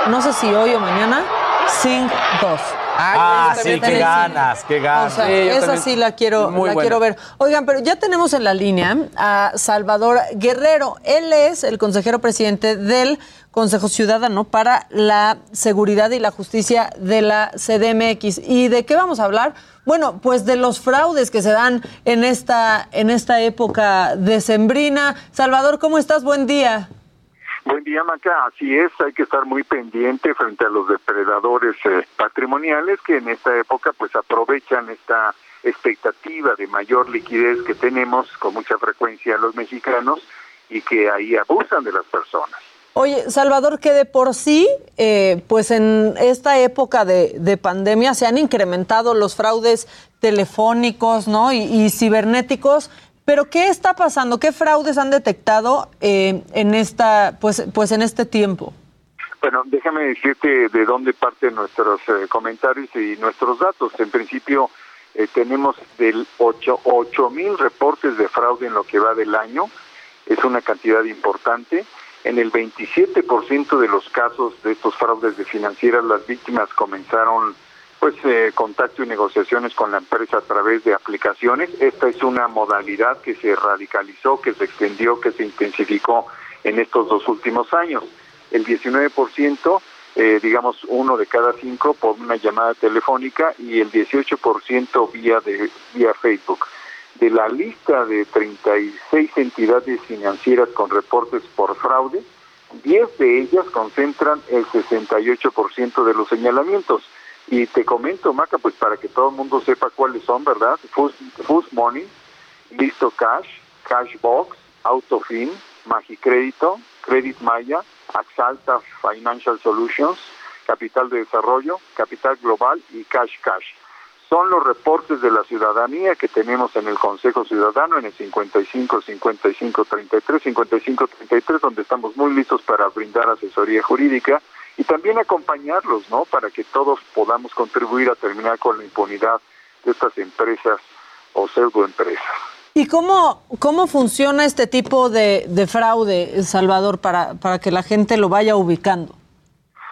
No sé si hoy o mañana. Sing 2. Ah, esa sí, qué ganas, qué O ganas. sea, Sí, yo esa sí la quiero, la buena. quiero ver. Oigan, pero ya tenemos en la línea a Salvador Guerrero. Él es el consejero presidente del Consejo Ciudadano para la Seguridad y la Justicia de la CDMX. ¿Y de qué vamos a hablar? Bueno, pues de los fraudes que se dan en esta, en esta época decembrina. Salvador, ¿cómo estás? Buen día. Buen día, Maca. Así es, hay que estar muy pendiente frente a los depredadores eh, patrimoniales que en esta época pues aprovechan esta expectativa de mayor liquidez que tenemos con mucha frecuencia los mexicanos y que ahí abusan de las personas. Oye, Salvador, que de por sí, eh, pues en esta época de, de pandemia se han incrementado los fraudes telefónicos, ¿no? Y cibernéticos. Pero ¿qué está pasando? ¿Qué fraudes han detectado eh, en esta, pues, pues en este tiempo? Bueno, déjame decirte de dónde parten nuestros eh, comentarios y nuestros datos. En principio, eh, tenemos del 8 mil reportes de fraude en lo que va del año. Es una cantidad importante. En el 27% de los casos de estos fraudes de financieras, las víctimas comenzaron pues eh, contacto y negociaciones con la empresa a través de aplicaciones. Esta es una modalidad que se radicalizó, que se extendió, que se intensificó en estos dos últimos años. El 19%, eh, digamos uno de cada cinco por una llamada telefónica y el 18% vía de vía Facebook. De la lista de 36 entidades financieras con reportes por fraude, 10 de ellas concentran el 68% de los señalamientos. Y te comento, Maca, pues para que todo el mundo sepa cuáles son, ¿verdad? Fust, Money, Listo Cash, Cashbox, Autofin, Magicrédito, Credit Maya, Axalta Financial Solutions, Capital de Desarrollo, Capital Global y Cash Cash. Son los reportes de la ciudadanía que tenemos en el Consejo Ciudadano en el 55 55 33 55 33 donde estamos muy listos para brindar asesoría jurídica y también acompañarlos, ¿no? Para que todos podamos contribuir a terminar con la impunidad de estas empresas o pseudoempresas. ¿Y cómo, cómo funciona este tipo de, de fraude, Salvador, para, para que la gente lo vaya ubicando?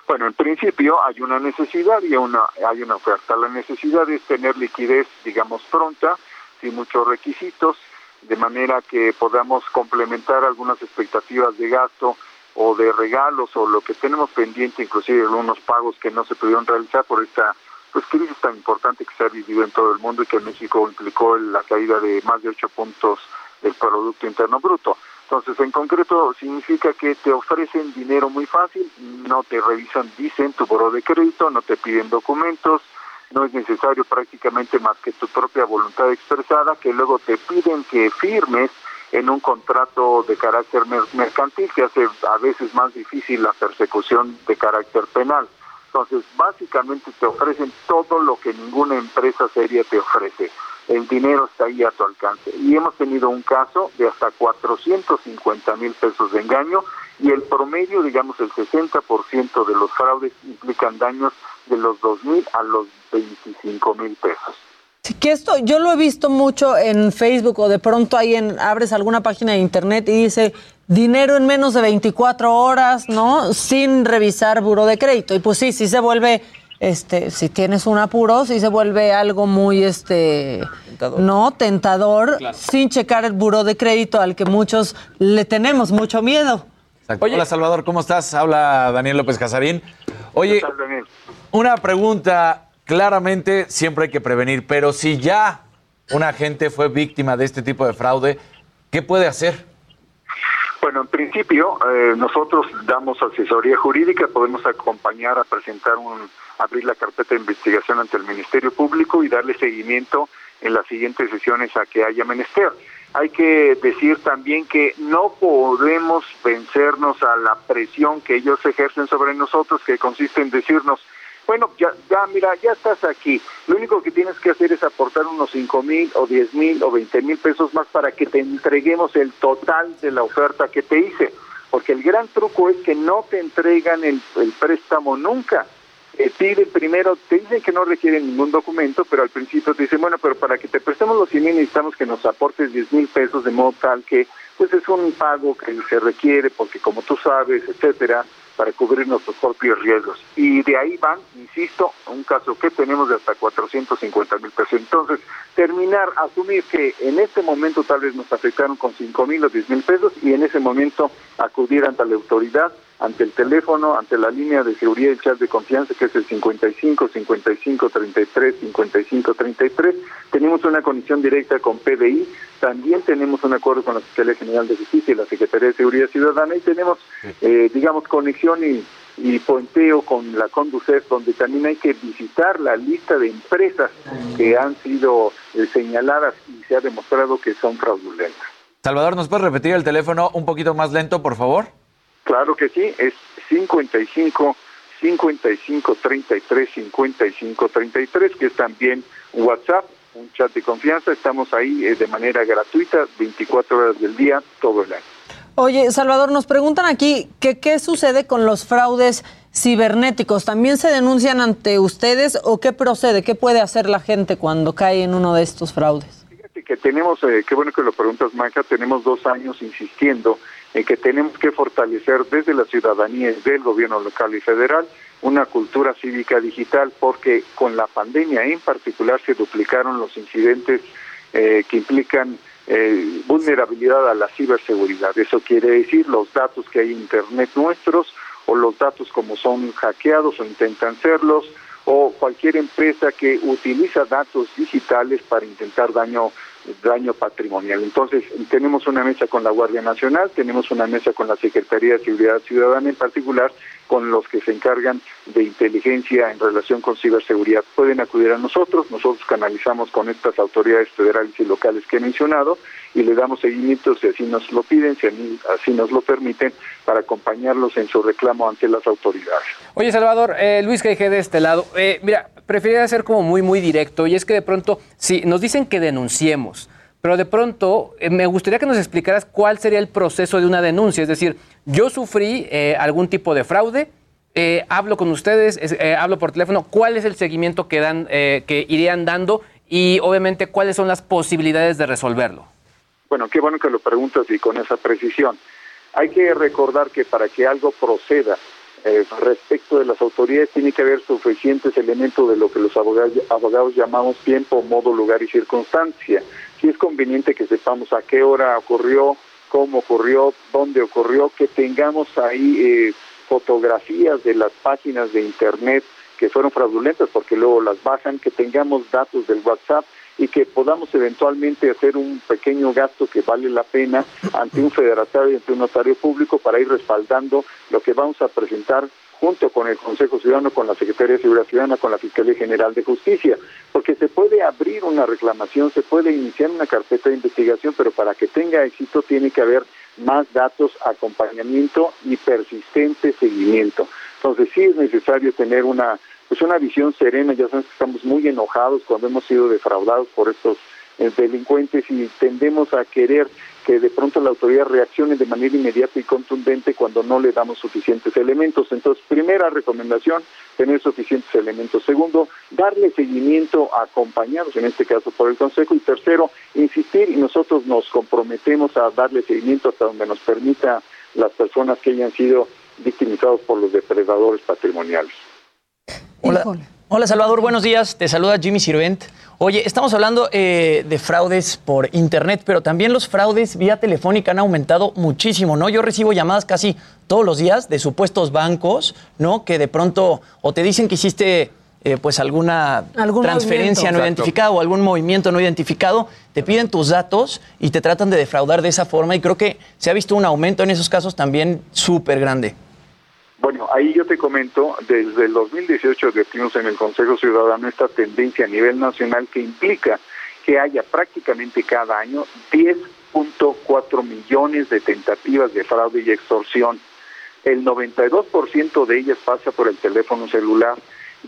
Bueno, en principio hay una necesidad y una, hay una oferta. La necesidad es tener liquidez, digamos, pronta, sin muchos requisitos, de manera que podamos complementar algunas expectativas de gasto o de regalos o lo que tenemos pendiente, inclusive algunos pagos que no se pudieron realizar por esta pues crisis tan importante que se ha vivido en todo el mundo y que en México implicó la caída de más de ocho puntos del Producto Interno Bruto. Entonces, en concreto, significa que te ofrecen dinero muy fácil, no te revisan, dicen tu buro de crédito, no te piden documentos, no es necesario prácticamente más que tu propia voluntad expresada, que luego te piden que firmes en un contrato de carácter mercantil que hace a veces más difícil la persecución de carácter penal. Entonces, básicamente te ofrecen todo lo que ninguna empresa seria te ofrece el dinero está ahí a tu alcance. Y hemos tenido un caso de hasta 450 mil pesos de engaño y el promedio, digamos el 60% de los fraudes implican daños de los 2 mil a los 25 mil pesos. Sí, que esto yo lo he visto mucho en Facebook o de pronto ahí en, abres alguna página de internet y dice dinero en menos de 24 horas, ¿no? Sin revisar buro de crédito. Y pues sí, sí se vuelve este, si tienes un apuro, si se vuelve algo muy, este, tentador. no, tentador, sin checar el buro de crédito al que muchos le tenemos mucho miedo. Hola Salvador, ¿cómo estás? Habla Daniel López Casarín. Oye, una pregunta, claramente siempre hay que prevenir, pero si ya una agente fue víctima de este tipo de fraude, ¿qué puede hacer? Bueno, en principio, eh, nosotros damos asesoría jurídica, podemos acompañar a presentar un abrir la carpeta de investigación ante el Ministerio Público y darle seguimiento en las siguientes sesiones a que haya menester. Hay que decir también que no podemos vencernos a la presión que ellos ejercen sobre nosotros, que consiste en decirnos, bueno, ya, ya, mira, ya estás aquí. Lo único que tienes que hacer es aportar unos cinco mil o diez mil o veinte mil pesos más para que te entreguemos el total de la oferta que te hice. Porque el gran truco es que no te entregan el préstamo nunca eh, piden primero, te dicen que no requieren ningún documento, pero al principio te dicen, bueno, pero para que te prestemos los 100 mil necesitamos que nos aportes 10 mil pesos de modo tal que, pues es un pago que se requiere porque como tú sabes, etcétera, para cubrir nuestros propios riesgos. Y de ahí van, insisto, un caso que tenemos de hasta 450 mil pesos. Entonces, terminar, asumir que en este momento tal vez nos afectaron con 5 mil o 10 mil pesos y en ese momento acudir ante la autoridad ante el teléfono, ante la línea de seguridad y chat de confianza que es el 55 55 33 55 33. Tenemos una conexión directa con PDI, también tenemos un acuerdo con la Fiscalía General de Justicia y la Secretaría de Seguridad Ciudadana y tenemos, eh, digamos, conexión y, y puenteo con la Conducef, donde también hay que visitar la lista de empresas que han sido eh, señaladas y se ha demostrado que son fraudulentas. Salvador, ¿nos puedes repetir el teléfono un poquito más lento, por favor? Claro que sí, es 55 55 33 55 33, que es también WhatsApp, un chat de confianza. Estamos ahí eh, de manera gratuita, 24 horas del día, todo el año. Oye, Salvador, nos preguntan aquí que qué sucede con los fraudes cibernéticos. ¿También se denuncian ante ustedes o qué procede? ¿Qué puede hacer la gente cuando cae en uno de estos fraudes? Fíjate que tenemos, eh, qué bueno que lo preguntas, Maca, tenemos dos años insistiendo en que tenemos que fortalecer desde la ciudadanía y del gobierno local y federal una cultura cívica digital, porque con la pandemia en particular se duplicaron los incidentes eh, que implican eh, vulnerabilidad a la ciberseguridad. Eso quiere decir los datos que hay en Internet nuestros o los datos como son hackeados o intentan serlos o cualquier empresa que utiliza datos digitales para intentar daño daño patrimonial. Entonces, tenemos una mesa con la Guardia Nacional, tenemos una mesa con la Secretaría de Seguridad Ciudadana en particular, con los que se encargan de inteligencia en relación con ciberseguridad. Pueden acudir a nosotros, nosotros canalizamos con estas autoridades federales y locales que he mencionado y le damos seguimiento si así nos lo piden, si así nos lo permiten, para acompañarlos en su reclamo ante las autoridades. Oye, Salvador, eh, Luis G. de este lado, eh, mira, preferiría ser como muy, muy directo y es que de pronto, si nos dicen que denunciemos, pero de pronto eh, me gustaría que nos explicaras cuál sería el proceso de una denuncia. Es decir, yo sufrí eh, algún tipo de fraude, eh, hablo con ustedes, hablo por teléfono, cuál es el seguimiento que, dan, que irían dando y obviamente cuáles son las posibilidades de resolverlo. Bueno, qué bueno que lo preguntas y con esa precisión. Hay que recordar que para que algo proceda respecto de las autoridades tiene que haber suficientes elementos de lo que los abogados, abogados llamamos tiempo, modo, lugar y circunstancia sí es conveniente que sepamos a qué hora ocurrió, cómo ocurrió, dónde ocurrió, que tengamos ahí eh, fotografías de las páginas de Internet que fueron fraudulentas porque luego las bajan, que tengamos datos del WhatsApp y que podamos eventualmente hacer un pequeño gasto que vale la pena ante un federatario y ante un notario público para ir respaldando lo que vamos a presentar junto con el Consejo Ciudadano, con la Secretaría de Seguridad Ciudadana, con la Fiscalía General de Justicia, porque se puede abrir una reclamación, se puede iniciar una carpeta de investigación, pero para que tenga éxito tiene que haber más datos, acompañamiento y persistente seguimiento. Entonces sí es necesario tener una pues una visión serena, ya sabemos que estamos muy enojados cuando hemos sido defraudados por estos eh, delincuentes y tendemos a querer que de pronto la autoridad reaccione de manera inmediata y contundente cuando no le damos suficientes elementos. Entonces, primera recomendación, tener suficientes elementos. Segundo, darle seguimiento acompañados, en este caso por el Consejo. Y tercero, insistir y nosotros nos comprometemos a darle seguimiento hasta donde nos permita las personas que hayan sido victimizados por los depredadores patrimoniales. Hola. Hola Salvador, buenos días. Te saluda Jimmy Sirvent. Oye, estamos hablando eh, de fraudes por internet, pero también los fraudes vía telefónica han aumentado muchísimo, ¿no? Yo recibo llamadas casi todos los días de supuestos bancos, ¿no? Que de pronto o te dicen que hiciste eh, pues alguna transferencia no identificada o algún movimiento no identificado, te piden tus datos y te tratan de defraudar de esa forma y creo que se ha visto un aumento en esos casos también súper grande. Bueno, ahí yo te comento, desde el 2018 definimos en el Consejo Ciudadano esta tendencia a nivel nacional que implica que haya prácticamente cada año 10.4 millones de tentativas de fraude y extorsión. El 92% de ellas pasa por el teléfono celular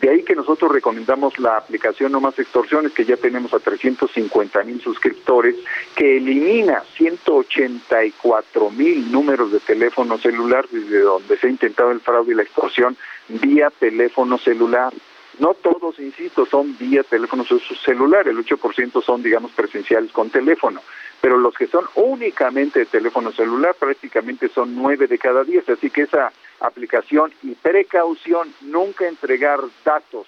de ahí que nosotros recomendamos la aplicación No Más Extorsiones, que ya tenemos a 350 mil suscriptores, que elimina 184 mil números de teléfono celular desde donde se ha intentado el fraude y la extorsión vía teléfono celular. No todos, insisto, son vía teléfono celular, el 8% son, digamos, presenciales con teléfono pero los que son únicamente de teléfono celular prácticamente son nueve de cada diez, así que esa aplicación y precaución, nunca entregar datos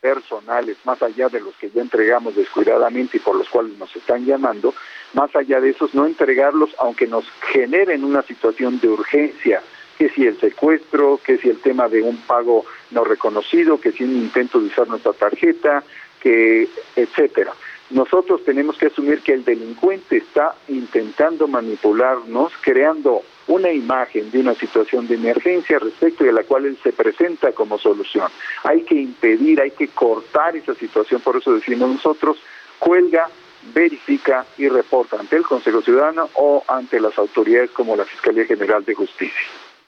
personales, más allá de los que ya entregamos descuidadamente y por los cuales nos están llamando, más allá de esos, no entregarlos aunque nos generen una situación de urgencia, que si el secuestro, que si el tema de un pago no reconocido, que si un intento de usar nuestra tarjeta, que etcétera. Nosotros tenemos que asumir que el delincuente está intentando manipularnos, creando una imagen de una situación de emergencia respecto de la cual él se presenta como solución. Hay que impedir, hay que cortar esa situación, por eso decimos nosotros, cuelga, verifica y reporta ante el Consejo Ciudadano o ante las autoridades como la Fiscalía General de Justicia.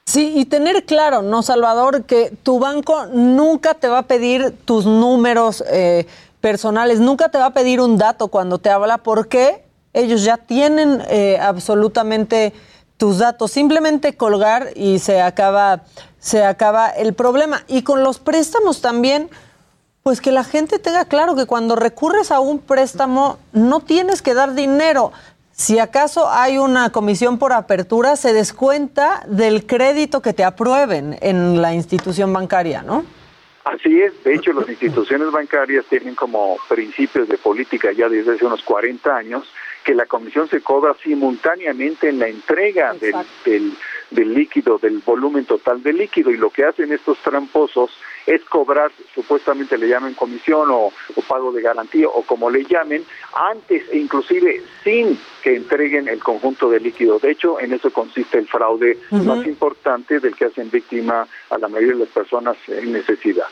Sí, y tener claro, ¿no, Salvador? Que tu banco nunca te va a pedir tus números. Eh, personales. Nunca te va a pedir un dato cuando te habla porque ellos ya tienen eh, absolutamente tus datos. Simplemente colgar y se acaba, se acaba el problema. Y con los préstamos también, pues que la gente tenga claro que cuando recurres a un préstamo no tienes que dar dinero. Si acaso hay una comisión por apertura, se descuenta del crédito que te aprueben en la institución bancaria, ¿no? Así es, de hecho las instituciones bancarias tienen como principios de política ya desde hace unos 40 años que la comisión se cobra simultáneamente en la entrega del, del líquido, del volumen total del líquido. Y lo que hacen estos tramposos es cobrar, supuestamente le llaman comisión o, pago de garantía o como le llamen, antes e inclusive sin que entreguen el conjunto de líquido. De hecho, en eso consiste el fraude más importante del que hacen víctima a la mayoría de las personas en necesidad.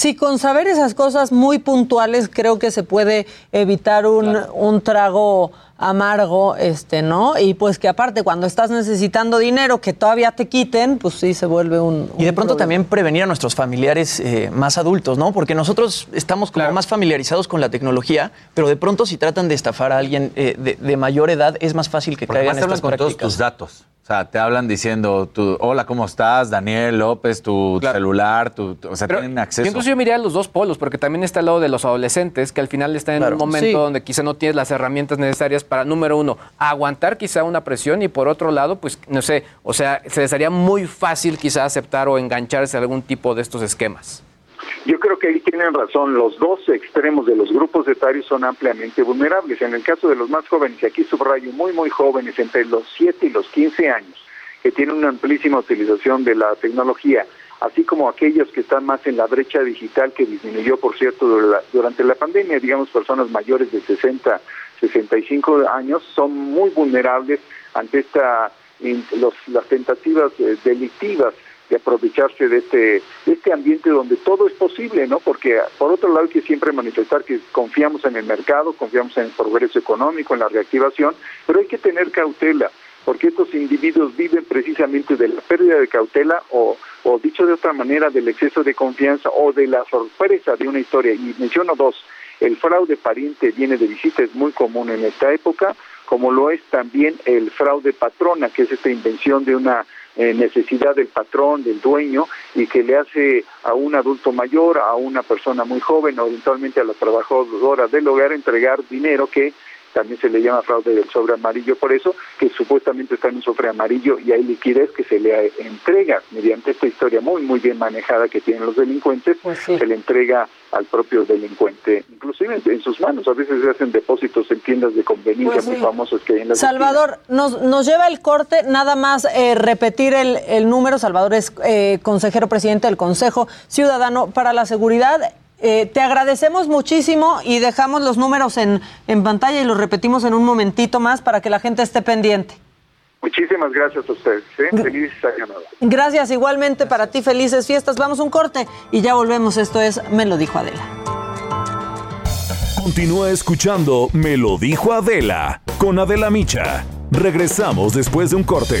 Sí, con saber esas cosas muy puntuales creo que se puede evitar un, un trago amargo, este, ¿no? Y pues que aparte cuando estás necesitando dinero que todavía te quiten, pues sí se vuelve un... y de pronto también prevenir a nuestros familiares eh, más adultos, ¿no? Porque nosotros estamos como más familiarizados con la tecnología, pero de pronto si tratan de estafar a alguien eh, de, mayor edad es más fácil que caigan estas con todos tus datos. O sea, te hablan diciendo, tu, hola, ¿cómo estás? Daniel López, tu celular, tu, o sea, tienen acceso. Incluso yo miré a los dos polos, porque también está el lado de los adolescentes, que al final están en un momento donde quizá no tienes las herramientas necesarias para, número uno, aguantar quizá una presión y por otro lado, pues, no sé, o sea, se les haría muy fácil quizá aceptar o engancharse a algún tipo de estos esquemas. Yo creo que ahí tienen razón, los dos extremos de los grupos etarios son ampliamente vulnerables. En el caso de los más jóvenes, y aquí subrayo muy, muy jóvenes, entre los 7 y los 15 años, que tienen una amplísima utilización de la tecnología, así como aquellos que están más en la brecha digital que disminuyó, por cierto, durante la pandemia, digamos, personas mayores de 60, 65 años, son muy vulnerables ante esta las tentativas eh, delictivas de aprovecharse de este, este ambiente donde todo es posible, ¿no? Porque por otro lado hay que siempre manifestar que confiamos en el mercado, confiamos en el progreso económico, en la reactivación, pero hay que tener cautela, porque estos individuos viven precisamente de la pérdida de cautela o, o dicho de otra manera, del exceso de confianza o de la sorpresa de una historia. Y menciono dos, el fraude pariente viene de visita, es muy común en esta época, como lo es también el fraude patrona, que es esta invención de una eh, necesidad del patrón, del dueño, y que le hace a un adulto mayor, a una persona muy joven o eventualmente a la trabajadora del hogar entregar dinero que también se le llama fraude del sobre amarillo por eso, que supuestamente está en un sobre amarillo y hay liquidez que se le entrega mediante esta historia muy, muy bien manejada que tienen los delincuentes, pues se le entrega al propio delincuente, inclusive en sus manos. A veces se hacen depósitos en tiendas de conveniencia pues muy famosos que hay en la Salvador, nos, nos lleva el corte, nada más eh, repetir el, el, número. Salvador es eh, consejero presidente del Consejo Ciudadano para la Seguridad. Eh, te agradecemos muchísimo y dejamos los números en, en pantalla y los repetimos en un momentito más para que la gente esté pendiente. Muchísimas gracias a ustedes. ¿eh? Felices Gracias igualmente para ti, felices fiestas. Vamos un corte y ya volvemos. Esto es Me lo dijo Adela. Continúa escuchando Me lo dijo Adela con Adela Micha. Regresamos después de un corte.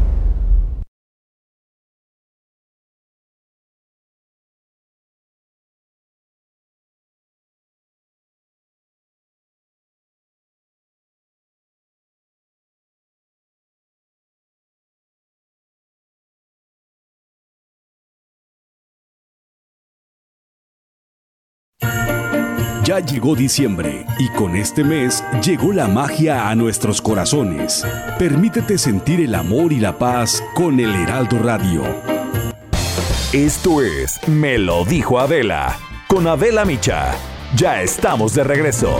Ya llegó diciembre y con este mes llegó la magia a nuestros corazones. Permítete sentir el amor y la paz con el Heraldo Radio. Esto es Me lo dijo Adela con Adela Micha. Ya estamos de regreso.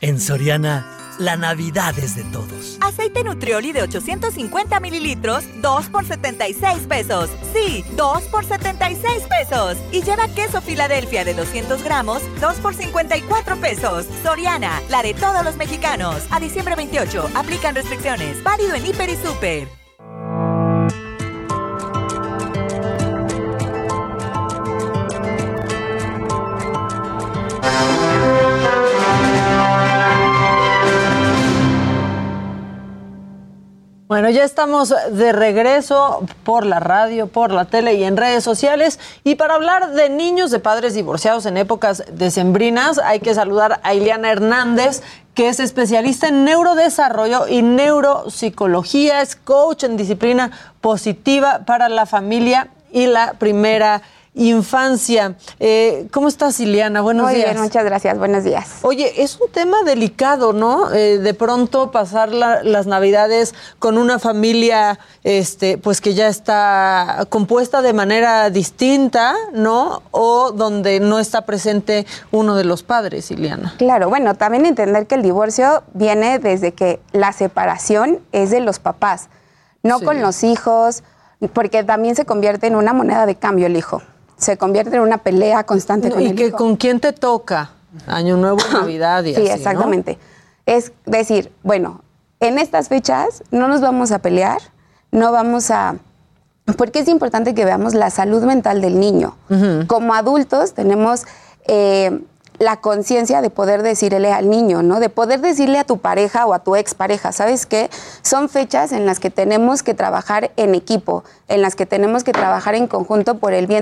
En Soriana la Navidad es de todos. Aceite Nutrioli de 850 mililitros, 2 por 76 pesos. Sí, 2 por 76 pesos. Y lleva queso Filadelfia de 200 gramos, 2 por 54 pesos. Soriana, la de todos los mexicanos. A diciembre 28, aplican restricciones. Válido en Hiper y Super. Bueno, ya estamos de regreso por la radio, por la tele y en redes sociales. Y para hablar de niños de padres divorciados en épocas decembrinas, hay que saludar a Ileana Hernández, que es especialista en neurodesarrollo y neuropsicología, es coach en disciplina positiva para la familia y la primera infancia. Eh, ¿Cómo estás, Ileana? Buenos Muy días. bien, muchas gracias. Buenos días. Oye, es un tema delicado, ¿no? Eh, de pronto pasar la- las Navidades con una familia, este, pues que ya está compuesta de manera distinta, ¿no? O donde no está presente uno de los padres, Ileana. Claro, bueno, también entender que el divorcio viene desde que la separación es de los papás, no Sí. con los hijos, porque también se convierte en una moneda de cambio el hijo. Se convierte en una pelea constante No, con y el que hijo. con quién te toca, Año Nuevo, Navidad y Sí, así, ¿no? exactamente. Es decir, bueno, en estas fechas no nos vamos a pelear, no vamos a... Porque es importante que veamos la salud mental del niño. Como adultos tenemos eh, la conciencia de poder decirle al niño, ¿no? De poder decirle a tu pareja o a tu expareja, ¿sabes qué? Son fechas en las que tenemos que trabajar en equipo, en las que tenemos que trabajar en conjunto por el bien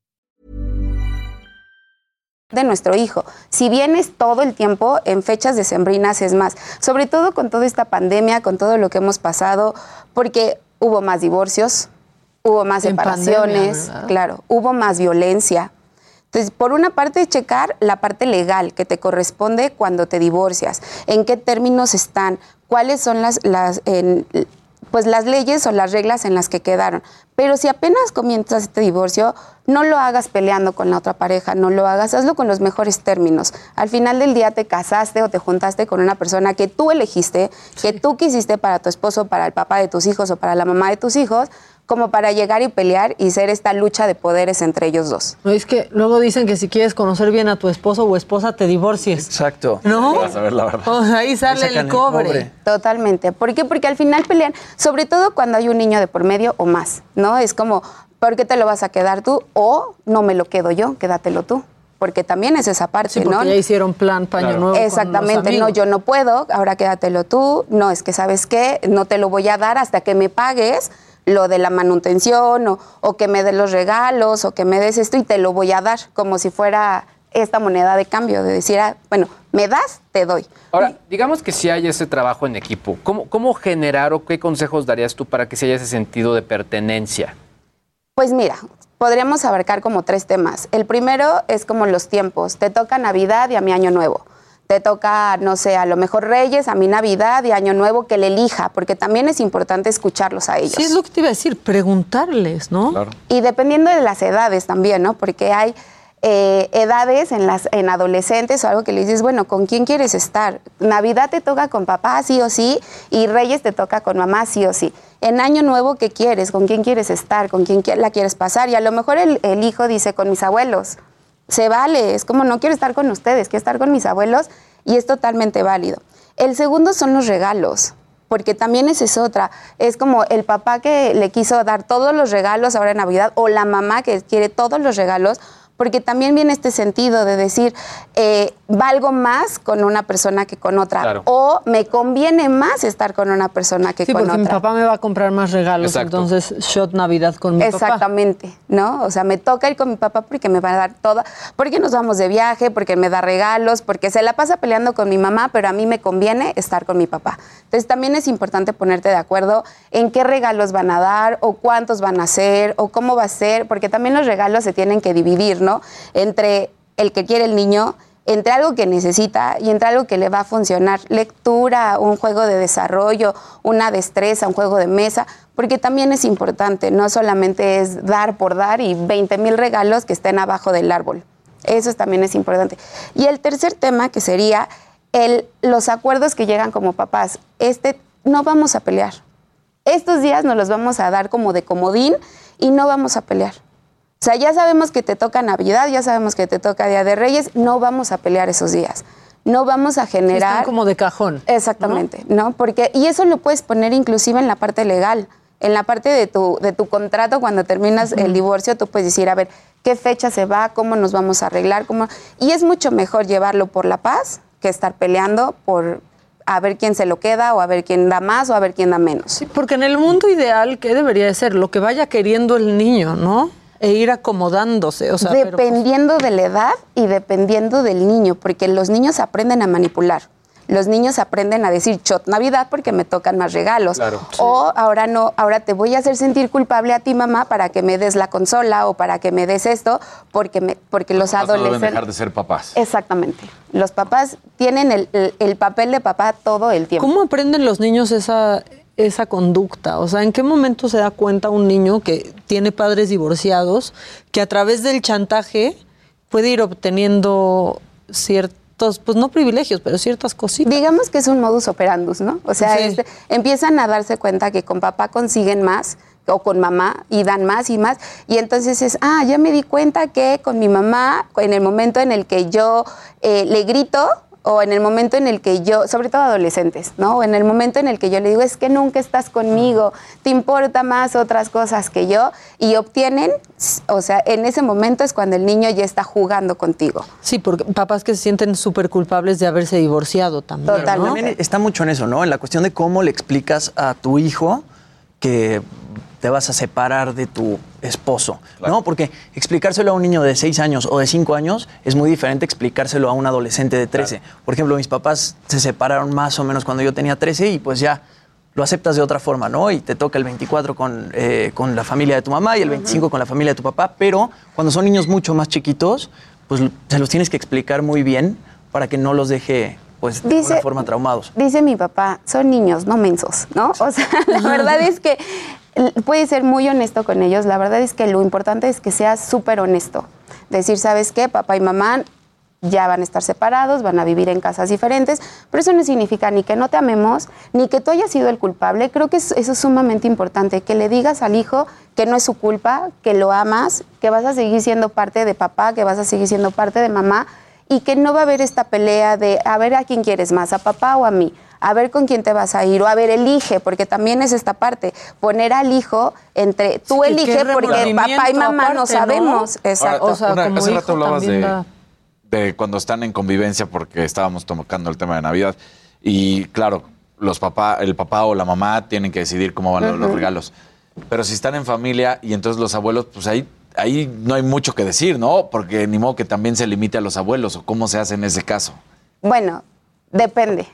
De nuestro hijo. Si vienes todo el tiempo en fechas decembrinas es más, sobre todo con toda esta pandemia, con todo lo que hemos pasado, porque hubo más divorcios, hubo más En separaciones, claro, hubo más violencia. Entonces, por una parte, checar la parte legal que te corresponde cuando te divorcias, en qué términos están, cuáles son las, las, en- pues las leyes o las reglas en las que quedaron. Pero si apenas comienzas este divorcio, no lo hagas peleando con la otra pareja, no lo hagas, hazlo con los mejores términos. Al final del día te casaste o te juntaste con una persona que tú elegiste, que tú quisiste para tu esposo, para el papá de tus hijos o para la mamá de tus hijos, como para llegar y pelear y ser esta lucha de poderes entre ellos dos. No, es que luego dicen que si quieres conocer bien a tu esposo o esposa, te divorcies. Exacto. ¿No? Vas a ver la verdad. O sea, ahí sale el cobre. Totalmente. ¿Por qué? Porque al final pelean, sobre todo cuando hay un niño de por medio o más, ¿no? Es como, ¿por qué te lo vas a quedar tú? O no me lo quedo yo, quédatelo tú. Porque también es esa parte, Sí, porque ¿no? ya hicieron plan paño Claro. nuevo. con Exactamente, los no, yo no puedo, ahora quédatelo tú. No, es que sabes qué, no te lo voy a dar hasta que me pagues lo de la manutención o, o que me des los regalos o que me des esto y te lo voy a dar, como si fuera esta moneda de cambio, de decir, ah, bueno, me das, te doy. Ahora, digamos que si hay ese trabajo en equipo, ¿cómo, ¿cómo generar o qué consejos darías tú para que se haya ese sentido de pertenencia? Pues mira, podríamos abarcar como tres temas. El primero es como los tiempos. Te toca Navidad y a mi Año Nuevo. Te toca, no sé, a lo mejor Reyes, a mi Navidad y Año Nuevo que le elija, porque también es importante escucharlos a ellos. Sí, es lo que te iba a decir, preguntarles, ¿no? Y dependiendo de las edades también, ¿no? Porque hay eh, edades en las en adolescentes o algo que le dices, bueno, ¿con quién quieres estar? Navidad te toca con papá, sí o sí, y Reyes te toca con mamá, sí o sí. En Año Nuevo, ¿qué quieres? ¿Con quién quieres estar? ¿Con quién qui- la quieres pasar? Y a lo mejor el, el hijo dice, con mis abuelos. Se vale, es como no quiero estar con ustedes, quiero estar con mis abuelos y es totalmente válido. El segundo son los regalos porque también esa es otra. Es como el papá que le quiso dar todos los regalos ahora en Navidad o la mamá que quiere todos los regalos, porque también viene este sentido de decir, eh, valgo más con una persona que con otra, Claro. o me conviene más estar con una persona que Sí, con porque mi otra. papá me va a comprar más regalos, Exacto. entonces shot Navidad con mi papá. Exactamente, ¿no? O sea, me toca ir con mi papá porque me va a dar toda, porque nos vamos de viaje, porque me da regalos, porque se la pasa peleando con mi mamá, pero a mí me conviene estar con mi papá. Entonces también es importante ponerte de acuerdo en qué regalos van a dar o cuántos van a hacer o cómo va a ser, porque también los regalos se tienen que dividir, ¿no? Entre el que quiere el niño entre algo que necesita y entre algo que le va a funcionar. Lectura, un juego de desarrollo, una destreza, un juego de mesa, porque también es importante, no solamente es dar por dar y 20 mil regalos que estén abajo del árbol. Eso también es importante. Y el tercer tema que sería los acuerdos que llegan como papás. Este, no vamos a pelear. Estos días nos los vamos a dar como de comodín y no vamos a pelear. O sea, ya sabemos que te toca Navidad, ya sabemos que te toca Día de Reyes, no vamos a pelear esos días. No vamos a generar... Están como de cajón. Exactamente, ¿no? Porque, y eso lo puedes poner inclusive en la parte legal. En la parte de tu, de tu contrato, cuando terminas el divorcio, tú puedes decir, a ver, ¿qué fecha se va? ¿Cómo nos vamos a arreglar? ¿Cómo? Y es mucho mejor llevarlo por la paz que estar peleando por a ver quién se lo queda o a ver quién da más o a ver quién da menos. Sí, porque en el mundo ideal, ¿qué debería de ser? Lo que vaya queriendo el niño, ¿no? E ir acomodándose. O sea, pero, pues, dependiendo de la edad y dependiendo del niño, porque los niños aprenden a manipular. Los niños aprenden a decir chot Navidad porque me tocan más regalos. O ahora no, ahora te voy a hacer sentir culpable a ti, mamá, para que me des la consola o para que me des esto, porque me, porque los Papás no deben adolescentes. dejar de ser papás. Exactamente. Los papás tienen el, el- el papel de papá todo el tiempo. ¿Cómo aprenden los niños esa, esa conducta? O sea, ¿en qué momento se da cuenta un niño que tiene padres divorciados que a través del chantaje puede ir obteniendo ciertos, pues no privilegios, pero ciertas cositas? Digamos que es un modus operandus, ¿no? O sea, Sí. este, empiezan a darse cuenta que con papá consiguen más o con mamá y dan más y más. Y entonces es, ah, ya me di cuenta que con mi mamá, en el momento en el que yo eh, le grito o en el momento en el que yo, sobre todo adolescentes, ¿no? O en el momento en el que yo le digo, es que nunca estás conmigo, te importa más otras cosas que yo, y obtienen, o sea, en ese momento es cuando el niño ya está jugando contigo. Sí, porque papás que se sienten súper culpables de haberse divorciado también. ¿no? También está mucho en eso, ¿no? En la cuestión de cómo le explicas a tu hijo que te vas a separar de tu esposo, ¿no? Porque explicárselo a un niño de 6 años o de 5 años es muy diferente explicárselo a un adolescente de 13. Por ejemplo, mis papás se separaron más o menos cuando yo tenía 13 y pues ya lo aceptas de otra forma, ¿no? Y te toca el 24 con, eh, con la familia de tu mamá y el 25 con la familia de tu papá, pero cuando son niños mucho más chiquitos, pues se los tienes que explicar muy bien para que no los deje, pues, de Dice- alguna forma traumados. Dice mi papá, son niños, no mensos, ¿no? O sea, la verdad es que puedes ser muy honesto con ellos. La verdad es que lo importante es que seas súper honesto. Decir, ¿sabes qué? Papá y mamá ya van a estar separados, van a vivir en casas diferentes, pero eso no significa ni que no te amemos, ni que tú hayas sido el culpable. Creo que es- eso es sumamente importante, que le digas al hijo que no es su culpa, que lo amas, que vas a seguir siendo parte de papá, que vas a seguir siendo parte de mamá y que no va a haber esta pelea de a ver a quién quieres más, a papá o a mí, a ver con quién te vas a ir, o a ver, elige, porque también es esta parte, poner al hijo entre, tú Sí, elige porque papá y mamá no aparte, ¿no? sabemos. Exacto. Ahora, O sea, una- como hace rato hablabas de, da- de cuando están en convivencia porque estábamos tocando el tema de Navidad y claro, los papá, el papá o la mamá tienen que decidir cómo van los- regalos. Pero si están en familia y entonces los abuelos, pues ahí, ahí no hay mucho que decir, ¿no? Porque ni modo que también se limite a los abuelos o cómo se hace en ese caso. Bueno, depende,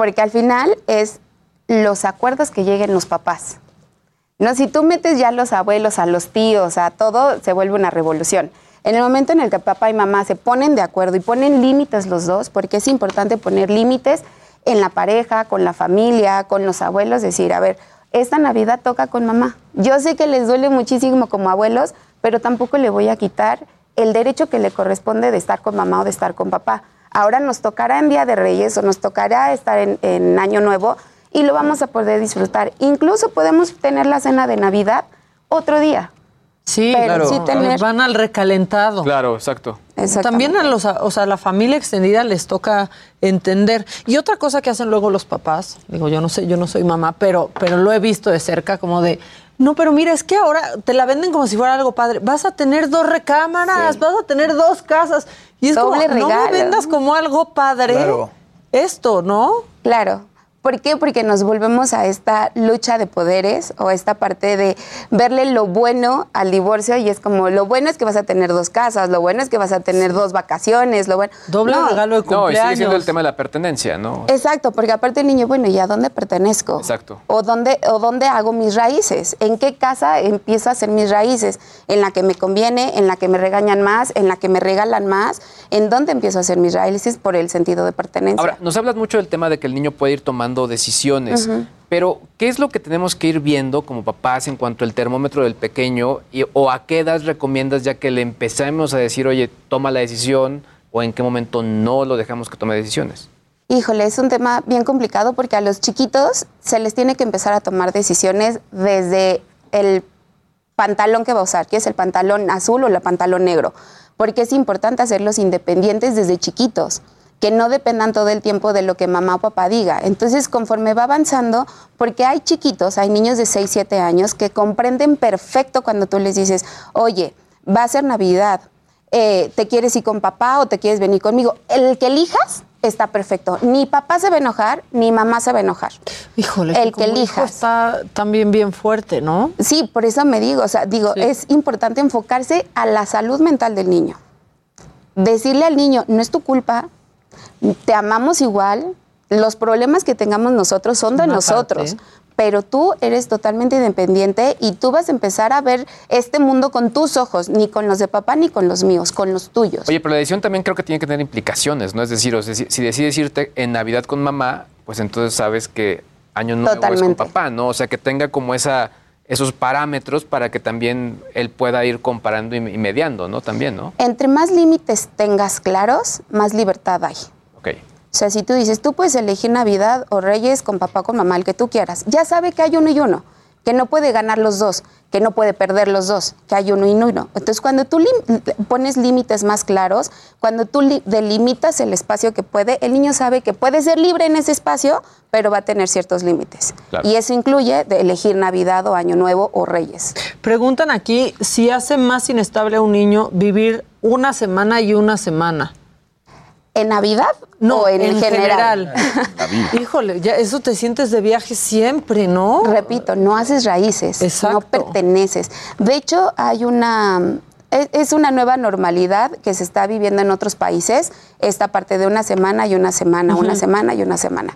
porque al final es los acuerdos que lleguen los papás. No, si tú metes ya a los abuelos, a los tíos, a todo, se vuelve una revolución. En el momento en el que papá y mamá se ponen de acuerdo y ponen límites los dos, porque es importante poner límites en la pareja, con la familia, con los abuelos, decir, a ver, esta Navidad toca con mamá. Yo sé que les duele muchísimo como abuelos, pero tampoco le voy a quitar el derecho que le corresponde de estar con mamá o de estar con papá. Ahora nos tocará en Día de Reyes o nos tocará estar en, en Año Nuevo y lo vamos a poder disfrutar. Incluso podemos tener la cena de Navidad otro día. Sí, Pero claro. sí tener- Van al recalentado. Claro, exacto. También a los, o sea, a la familia extendida les toca entender. Y otra cosa que hacen luego los papás, digo, yo no sé, yo no soy mamá, pero, pero lo he visto de cerca, como de, no, pero mira, es que ahora te la venden como si fuera algo padre. Vas a tener dos recámaras, vas a tener dos casas. Y es Doble como, no me vendas como algo padre Claro. esto, ¿no? Claro. ¿Por qué? Porque nos volvemos a esta lucha de poderes o esta parte de verle lo bueno al divorcio y es como lo bueno es que vas a tener dos casas, lo bueno es que vas a tener dos vacaciones, lo bueno. Doble No. regalo de No, y sigue siendo el cumpleaños. tema de la pertenencia, ¿no? Exacto, porque aparte el niño, bueno, ¿y a dónde pertenezco? Exacto. ¿O dónde, ¿O dónde hago mis raíces? ¿En qué casa empiezo a hacer mis raíces? ¿En la que me conviene? ¿En la que me regañan más? ¿En la que me regalan más? ¿En dónde empiezo a hacer mis raíces por el sentido de pertenencia? Ahora, nos hablas mucho del tema de que el niño puede ir tomando decisiones, pero ¿qué es lo que tenemos que ir viendo como papás en cuanto al termómetro del pequeño y, o a qué edad recomiendas ya que le empecemos a decir, oye, toma la decisión o en qué momento no lo dejamos que tome decisiones? Híjole, es un tema bien complicado porque a los chiquitos se les tiene que empezar a tomar decisiones desde el pantalón que va a usar, que es el pantalón azul o el pantalón negro, porque es importante hacerlos independientes desde chiquitos. Que no dependan todo el tiempo de lo que mamá o papá diga. Entonces, conforme va avanzando, porque hay chiquitos, hay niños de 6, 7 años que comprenden perfecto cuando tú les dices, oye, va a ser Navidad, eh, ¿te quieres ir con papá o te quieres venir conmigo? El que elijas está perfecto. Ni papá se va a enojar, ni mamá se va a enojar. Híjole, el que hijo elijas. está también bien fuerte, ¿no? Sí, por eso me digo, o sea, digo, es importante enfocarse a la salud mental del niño. Decirle al niño, no es tu culpa, te amamos igual, los problemas que tengamos nosotros son de Una nosotros. parte. Pero tú eres totalmente independiente y tú vas a empezar a ver este mundo con tus ojos, ni con los de papá ni con los míos, con los tuyos. Oye, pero la decisión también creo que tiene que tener implicaciones, ¿no? Es decir, o sea, si, decides irte en Navidad con mamá, pues entonces sabes que año nuevo es Totalmente. con papá, ¿no? O sea, que tenga como esa esos parámetros para que también él pueda ir comparando y, y mediando, ¿no? También, ¿no? Entre más límites tengas claros, más libertad hay. Ok. O sea, si tú dices, tú puedes elegir Navidad o Reyes con papá o con mamá, el que tú quieras, ya sabe que hay uno y uno, que no puede ganar los dos, que no puede perder los dos, que hay uno y uno. Entonces, cuando tú pones límites más claros, cuando tú li- delimitas el espacio que puede, el niño sabe que puede ser libre en ese espacio, pero va a tener ciertos límites. Claro. Y eso incluye de elegir Navidad o Año Nuevo o Reyes. Preguntan aquí si hace más inestable a un niño vivir una semana y una semana. ¿En Navidad no, o en, en general? Híjole, ya eso te sientes de viaje siempre, ¿no? Repito, no haces raíces, no perteneces. De hecho, hay una es, una nueva normalidad que se está viviendo en otros países, esta parte de una semana y una semana, una semana y una semana.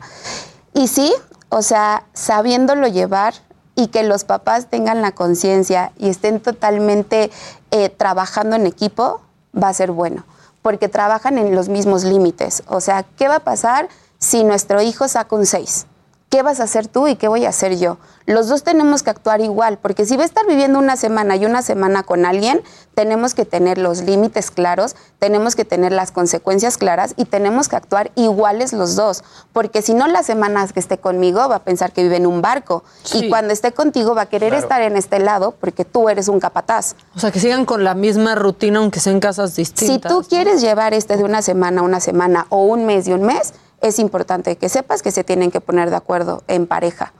Y sí, o sea, sabiéndolo llevar y que los papás tengan la conciencia y estén totalmente eh, trabajando en equipo, va a ser bueno, porque trabajan en los mismos límites. O sea, ¿qué va a pasar si nuestro hijo saca un 6? ¿Qué vas a hacer tú y qué voy a hacer yo? Los dos tenemos que actuar igual, porque si va a estar viviendo una semana y una semana con alguien, tenemos que tener los límites claros, tenemos que tener las consecuencias claras y tenemos que actuar iguales los dos, porque si no las semanas que esté conmigo va a pensar que vive en un barco Sí. y cuando esté contigo va a querer Claro. estar en este lado porque tú eres un capataz. O sea, que sigan con la misma rutina aunque sean casas distintas. Si tú quieres llevar este de una semana a una semana o un mes y un mes, es importante que sepas que se tienen que poner de acuerdo en pareja.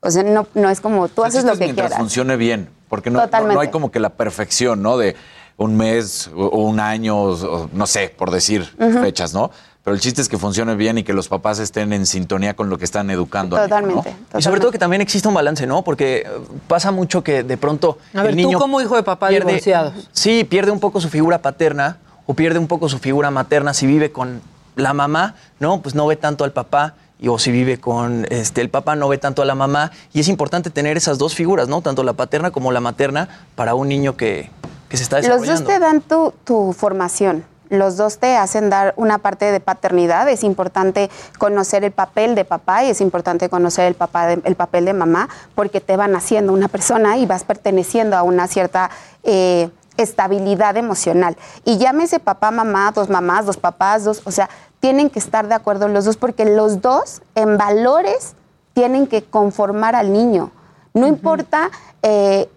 O sea, no, no es como tú El haces chiste lo es que mientras quieras. funcione bien, porque no, no- Totalmente. no hay como que la perfección, ¿no? De un mes o o un año, o- no sé, por decir fechas, ¿no? Pero el chiste es que funcione bien y que los papás estén en sintonía con lo que están educando. al hijo, ¿no? Y sobre todo que también exista un balance, ¿no? Porque eh, pasa mucho que de pronto A ver, el tú niño como hijo de papá pierde- divorciado. Sí, pierde un poco su figura paterna o pierde un poco su figura materna si vive con la mamá, ¿no? Pues no ve tanto al papá. Y, o si vive con este, el papá, no ve tanto a la mamá. Y es importante tener esas dos figuras, ¿no? Tanto la paterna como la materna para un niño que, que se está Los desarrollando. dos te dan tu, tu formación. Los dos te hacen dar una parte de paternidad. Es importante conocer el papel de papá y es importante conocer el, papá de- el papel de mamá porque te van haciendo una persona y vas perteneciendo a una cierta eh, estabilidad emocional. Y llámese papá, mamá, dos mamás, dos papás, dos, o sea, tienen que estar de acuerdo los dos porque los dos en valores tienen que conformar al niño. No importa eh,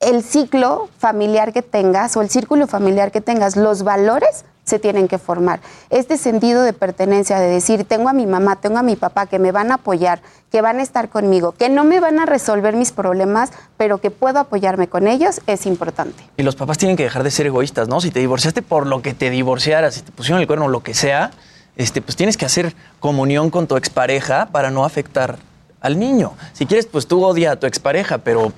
el ciclo familiar que tengas o el círculo familiar que tengas, los valores se tienen que formar. Este sentido de pertenencia, de decir, tengo a mi mamá, tengo a mi papá que me van a apoyar, que van a estar conmigo, que no me van a resolver mis problemas, pero que puedo apoyarme con ellos, es importante. Y los papás tienen que dejar de ser egoístas, ¿no? Si te divorciaste por lo que te divorciaras, si te pusieron el cuerno, lo que sea, este, pues tienes que hacer comunión con tu expareja para no afectar al niño. Si quieres, pues tú odia a tu expareja, pero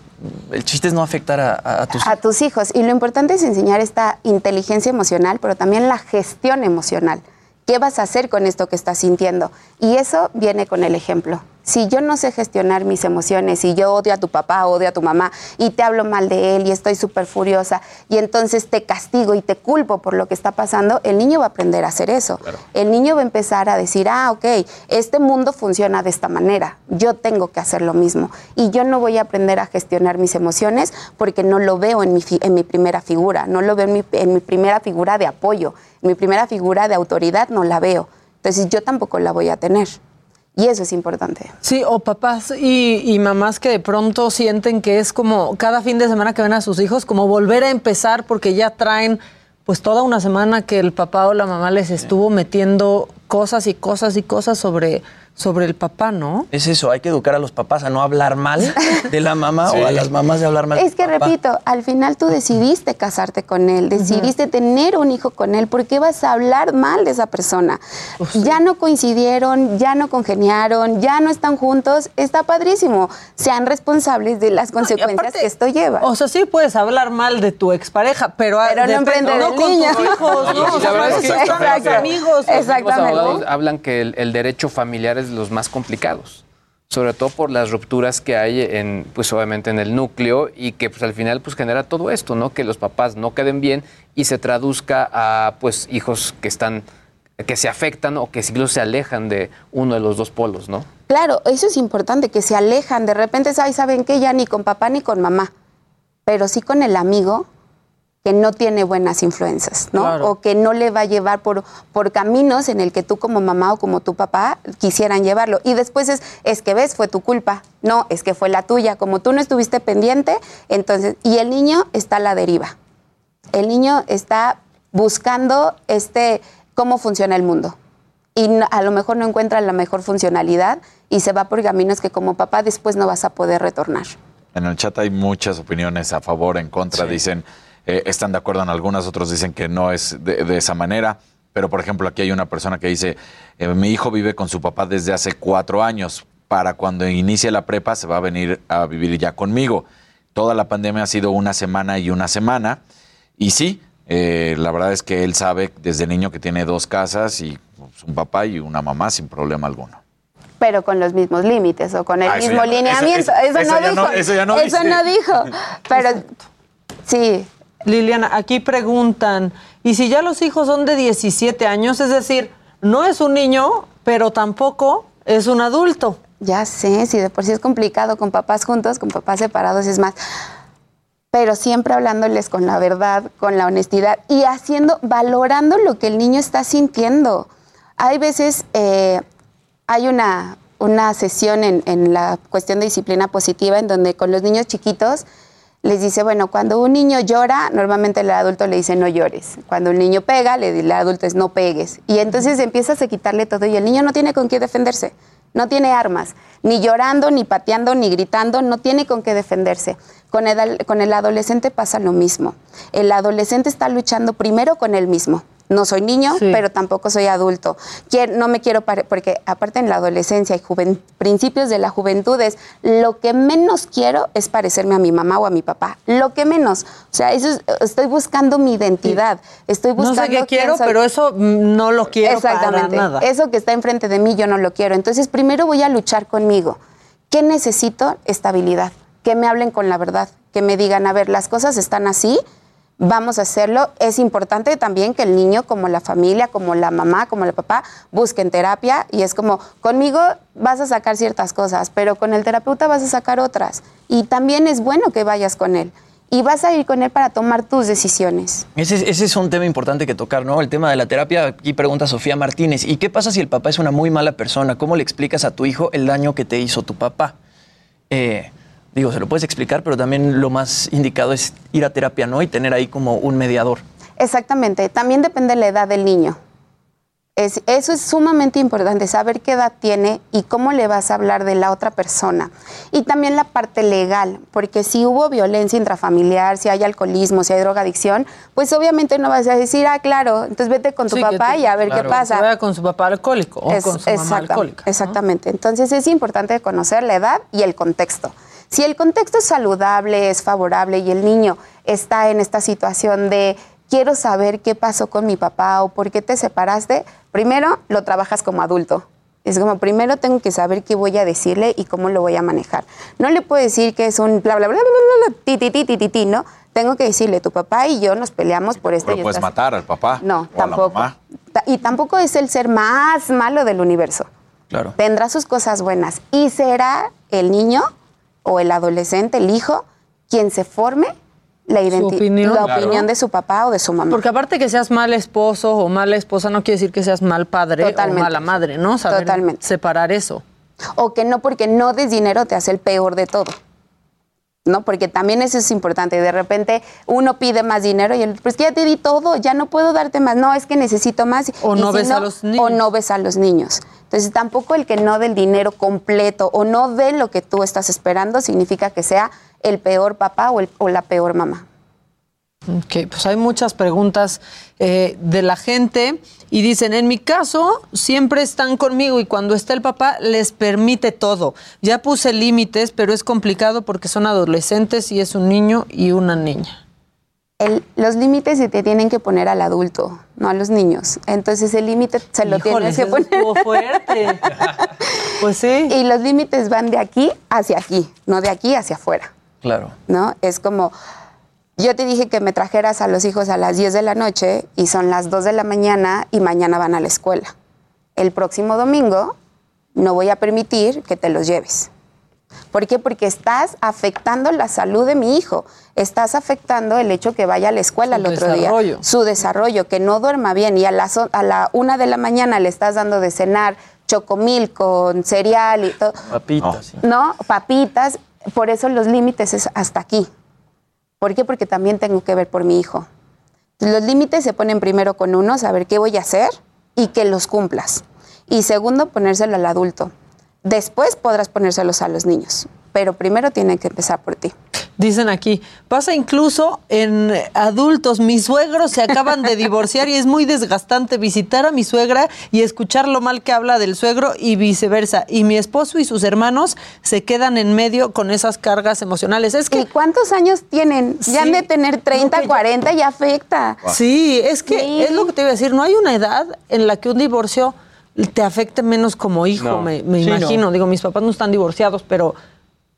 el chiste es no afectar a, tus a tus hijos. Y lo importante es enseñar esta inteligencia emocional, pero también la gestión emocional. ¿Qué vas a hacer con esto que estás sintiendo? Y eso viene con el ejemplo. Si yo no sé gestionar mis emociones, si yo odio a tu papá, odio a tu mamá y te hablo mal de él y estoy súper furiosa y entonces te castigo y te culpo por lo que está pasando, el niño va a aprender a hacer eso. El niño va a empezar a decir, ah, ok, este mundo funciona de esta manera, yo tengo que hacer lo mismo y yo no voy a aprender a gestionar mis emociones porque no lo veo en mi, fi- en mi primera figura, no lo veo en mi, en mi primera figura de apoyo, en mi primera figura de autoridad no la veo. Entonces yo tampoco la voy a tener. Y eso es importante. Sí, o papás y, y mamás que de pronto sienten que es como cada fin de semana que ven a sus hijos, como volver a empezar porque ya traen pues toda una semana que el papá o la mamá les estuvo metiendo cosas y cosas y cosas sobre sobre el papá, ¿no? Es eso, hay que educar a los papás a no hablar mal de la mamá o a las mamás de hablar mal Es que papá. repito, al final tú decidiste casarte con él, decidiste tener un hijo con él, ¿por qué vas a hablar mal de esa persona? Ya no coincidieron, ya no congeniaron, ya no están juntos, está padrísimo. Sean responsables de las consecuencias que esto lleva. O sea, sí puedes hablar mal de tu expareja, pero, Pero no emprender no con niño. tus hijos, ¿no? no amigos. Los abogados hablan que el, el derecho familiar es los más complicados, sobre todo por las rupturas que hay en, pues obviamente en el núcleo y que pues al final pues genera todo esto, ¿no? Que los papás no queden bien y se traduzca a pues hijos que están que se afectan o que incluso se alejan de uno de los dos polos, ¿no? Claro, eso es importante, que se alejan. De repente, ¿saben qué? Ya ni con papá ni con mamá, pero sí con el amigo que no tiene buenas influencias, ¿no? Claro. O que no le va a llevar por, por caminos en el que tú como mamá o como tu papá quisieran llevarlo. Y después es, es que ves, fue tu culpa. No, es que fue la tuya. Como tú no estuviste pendiente, entonces, y el niño está a la deriva. El niño está buscando este, cómo funciona el mundo. Y no- a lo mejor no encuentra la mejor funcionalidad y se va por caminos que como papá después no vas a poder retornar. En el chat hay muchas opiniones a favor, en contra. Dicen, eh, están de acuerdo en algunas, otros dicen que no es de, de esa manera. Pero, por ejemplo, aquí hay una persona que dice, eh, mi hijo vive con su papá desde hace cuatro años. Para cuando inicie la prepa se va a venir a vivir ya conmigo. Toda la pandemia ha sido una semana y una semana. Y sí, eh, la verdad es que él sabe desde niño que tiene dos casas y pues, un papá y una mamá sin problema alguno. Pero con los mismos límites o con el Ah, eso mismo ya lineamiento. eso- Eso, eso no dijo. no- eso ya no Eso dice. no dijo. Pero sí. Liliana, aquí preguntan, ¿y si ya los hijos son de 17 años? Es decir, no es un niño, pero tampoco es un adulto. Ya sé, si de por sí es complicado con papás juntos, con papás separados es más. Pero siempre hablándoles con la verdad, con la honestidad y haciendo, valorando lo que el niño está sintiendo. Hay veces, eh, hay una, una sesión en, en la cuestión de disciplina positiva en donde con los niños chiquitos les dice, bueno, cuando un niño llora, normalmente el adulto le dice no llores. Cuando un niño pega, le el adulto es no pegues. Y entonces empiezas a quitarle todo y el niño no tiene con qué defenderse. No tiene armas, ni llorando, ni pateando, ni gritando, no tiene con qué defenderse. Con el, con el adolescente pasa lo mismo. El adolescente está luchando primero con él mismo. No soy niño, pero tampoco soy adulto. Quier- no me quiero, porque aparte en la adolescencia y principios de la juventud es lo que menos quiero es parecerme a mi mamá o a mi papá. Lo que menos. O sea, eso es- estoy buscando mi identidad. Estoy No buscando sé qué quiero, soy. pero eso no lo quiero Exactamente. para nada. Eso que está enfrente de mí yo no lo quiero. Entonces primero voy a luchar conmigo. ¿Qué necesito? Estabilidad. Que me hablen con la verdad. Que me digan, a ver, las cosas están así, vamos a hacerlo. Es importante también que el niño, como la familia, como la mamá, como el papá, busquen terapia. Y es como, conmigo vas a sacar ciertas cosas, pero con el terapeuta vas a sacar otras. Y también es bueno que vayas con él. Y vas a ir con él para tomar tus decisiones. Ese, es- ese es un tema importante que tocar, ¿no? El tema de la terapia. Aquí pregunta Sofía Martínez. ¿Y qué pasa si el papá es una muy mala persona? ¿Cómo le explicas a tu hijo el daño que te hizo tu papá? Eh, digo, se lo puedes explicar, pero también lo más indicado es ir a terapia, ¿no? Y tener ahí como un mediador. Exactamente, también depende de la edad del niño. Es- eso es sumamente importante, saber qué edad tiene y cómo le vas a hablar de la otra persona. Y también la parte legal, porque si hubo violencia intrafamiliar, si hay alcoholismo, si hay drogadicción, pues obviamente no vas a decir, ah, claro, entonces vete con tu Sí, papá y a ver claro, qué pasa. que vaya con su papá alcohólico o Es- con su mamá alcohólica. Exactamente. Entonces es importante conocer la edad y el contexto. Si el contexto es saludable, es favorable y el niño está en esta situación de quiero saber qué pasó con mi papá o por qué te separaste, primero lo trabajas como adulto. Es como, primero tengo que saber qué voy a decirle y cómo lo voy a manejar. No le puedo decir que es un bla, bla, bla, bla, bla, bla, ti, ti, ti, ti, ti, ti, ¿no? Tengo que decirle, tu papá y yo nos peleamos por esto Pero y puedes matar al papá. No, o a la tampoco. mamá. Y tampoco es el ser más malo del universo. Claro. Tendrá sus cosas buenas. Y será el niño o el adolescente, el hijo, quien se forme la, opinión. la Claro. opinión de su papá o de su mamá. Porque aparte que seas mal esposo o mala esposa no quiere decir que seas mal padre Totalmente. o mala madre, ¿no? Saber Totalmente. separar eso. O que no porque no des dinero te hace el peor de todo. ¿No? Porque también eso es importante. De repente uno pide más dinero y el pues ya te di todo, ya no puedo darte más. No, es que necesito más. O Y no si ves a los niños. O no ves a los niños. Entonces tampoco el que no dé el dinero completo o no dé lo que tú estás esperando significa que sea el peor papá o, el- o la peor mamá. Ok, pues hay muchas preguntas eh, de la gente y dicen, en mi caso, siempre están conmigo y cuando está el papá les permite todo. Ya puse límites, pero es complicado porque son adolescentes y es un niño y una niña. El- los límites se te tienen que poner al adulto, no a los niños. Entonces el límite se lo Híjoles, tienes que poner. fuerte. pues sí. Y los límites van de aquí hacia aquí, no de aquí hacia afuera. Claro. ¿no? Es como, yo te dije que me trajeras a los hijos a las 10 de la noche y son las 2 de la mañana y mañana van a la escuela. El próximo domingo no voy a permitir que te los lleves. ¿Por qué? Porque estás afectando la salud de mi hijo. Estás afectando el hecho que vaya a la escuela Su el otro desarrollo. día. Su desarrollo, que no duerma bien. Y a, las o- a la una de la mañana le estás dando de cenar chocomil con cereal y todo. Papitas. sí. ¿no? Papitas. Por eso los límites es hasta aquí. ¿Por qué? Porque también tengo que ver por mi hijo. Los límites se ponen primero con uno, saber qué voy a hacer y que los cumplas. Y segundo, ponérselo al adulto. Después podrás ponérselos a los niños, pero primero tiene que empezar por ti. Dicen aquí, pasa incluso en adultos. Mis suegros se acaban de divorciar y es muy desgastante visitar a mi suegra y escuchar lo mal que habla del suegro y viceversa. Y mi esposo y sus hermanos se quedan en medio con esas cargas emocionales. Es que ¿Y cuántos años tienen? Ya han de tener 30, 40 y afecta. Sí, es que Sí. es lo que te iba a decir. No hay una edad en la que un divorcio te afecte menos como hijo, No. me, me Sí, no. imagino. Digo, mis papás no están divorciados, pero,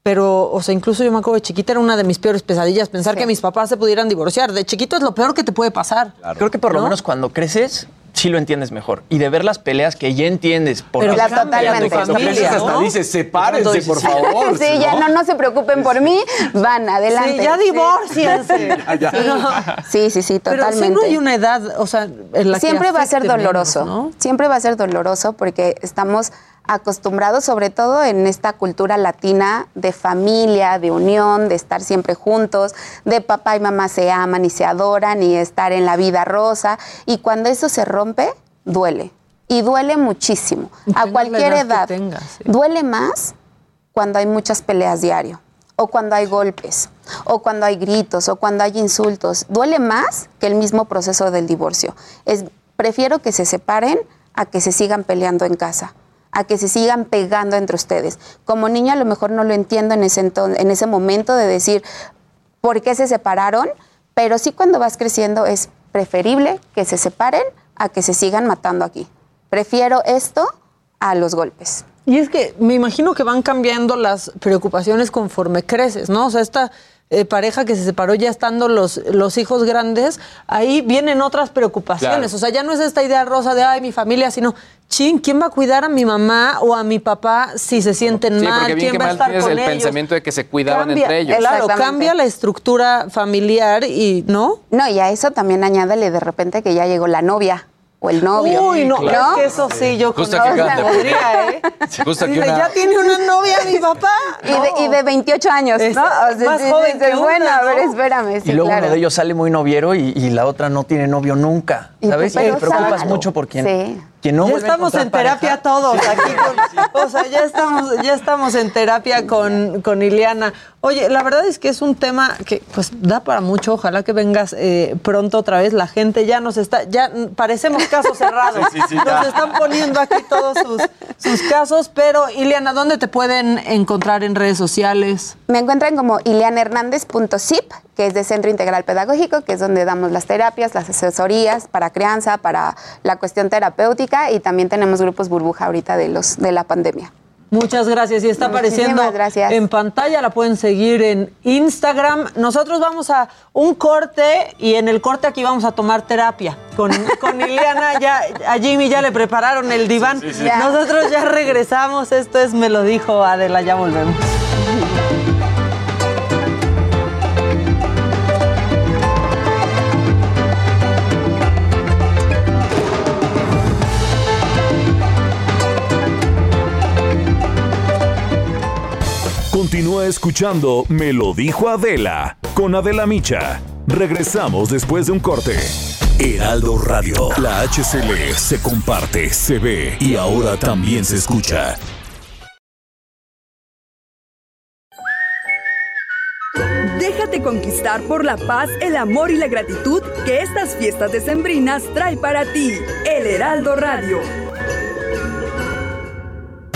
pero, o sea, incluso yo me acuerdo de chiquita, era una de mis peores pesadillas pensar Sí. que mis papás se pudieran divorciar. De chiquito es lo peor que te puede pasar. Creo que por lo ¿No? menos cuando creces, sí lo entiendes mejor. Y de ver las peleas que ya entiendes. Por Pero La totalmente. cuando familia, ¿no? Hasta dices, sepárense, por favor. sí, ya no, no se preocupen por mí, van adelante. Sí, ya Sí. divórciense. Sí, sí, sí, Pero totalmente. sí no hay una edad, o sea, en la que Siempre va a ser menos, doloroso, ¿no? siempre va a ser doloroso porque estamos acostumbrados, sobre todo en esta cultura latina, de familia, de unión, de estar siempre juntos, de papá y mamá se aman y se adoran y estar en la vida rosa. Y cuando eso se rompe, duele. Y duele muchísimo, a cualquier edad que edad. tengas, sí. Duele más cuando hay muchas peleas diario, o cuando hay golpes, o cuando hay gritos, o cuando hay insultos. Duele más que el mismo proceso del divorcio. Es, prefiero que se separen a que se sigan peleando en casa, a que se sigan pegando entre ustedes. Como niña a lo mejor no lo entiendo en ese, en ese momento de decir por qué se separaron, pero sí cuando vas creciendo es preferible que se separen a que se sigan matando aquí. Prefiero esto a los golpes. Y es que me imagino que van cambiando las preocupaciones conforme creces, ¿no? O sea, esta eh, pareja que se separó ya estando los, los hijos grandes, ahí vienen otras preocupaciones. Claro. O sea, ya no es esta idea rosa de, ay, mi familia, sino, chin, ¿quién va a cuidar a mi mamá o a mi papá si se sienten Sí, mal? porque bien ¿Quién que va a estar tienes con el ellos? pensamiento de que se cuidaban Cambia, entre ellos. Claro, cambia la estructura familiar y, ¿no? No, y a eso también añádele de repente que ya llegó la novia o el novio. Uy, no, ¿no? es que eso sí, yo Justo con que podría, ¿eh? Justo aquí Dice, una- ya tiene una novia mi papá. Y, de, y de 28 años, Es ¿no? más sí, joven dices, que bueno, una, a ver, espérame. Sí, y luego claro. uno de ellos sale muy noviero y, y la otra no tiene novio nunca. Y ¿Sabes? tú, Y te preocupas mucho por quien, Sí. No ya estamos en terapia pareja. todos aquí. con- o sea, ya estamos, ya estamos en terapia con, con Iliana. Oye, la verdad es que es un tema que pues da para mucho. Ojalá que vengas eh, pronto otra vez. La gente ya nos está, ya parecemos casos cerrados. Sí, sí, sí, ya. nos están poniendo aquí todos sus, sus casos. Pero, Iliana, ¿dónde te pueden encontrar en redes sociales? Me encuentran como ilianhernandez.zip, que es de Centro Integral Pedagógico, que es donde damos las terapias, las asesorías para crianza, para la cuestión terapéutica y también tenemos grupos burbuja ahorita de los de la pandemia. Muchas gracias. Y está Muchísimas apareciendo gracias. en pantalla. La pueden seguir en Instagram. Nosotros vamos a un corte y en el corte aquí vamos a tomar terapia. Con, con Iliana, ya, a Jimmy ya le prepararon el diván. Nosotros ya regresamos. Esto es Me lo dijo Adela. Ya volvemos. Continúa escuchando Me lo dijo Adela con Adela Micha. Regresamos después de un corte. Heraldo Radio, la HCL se comparte, se ve y ahora también se escucha. Déjate conquistar por la paz, el amor y la gratitud que estas fiestas decembrinas trae para ti. El Heraldo Radio.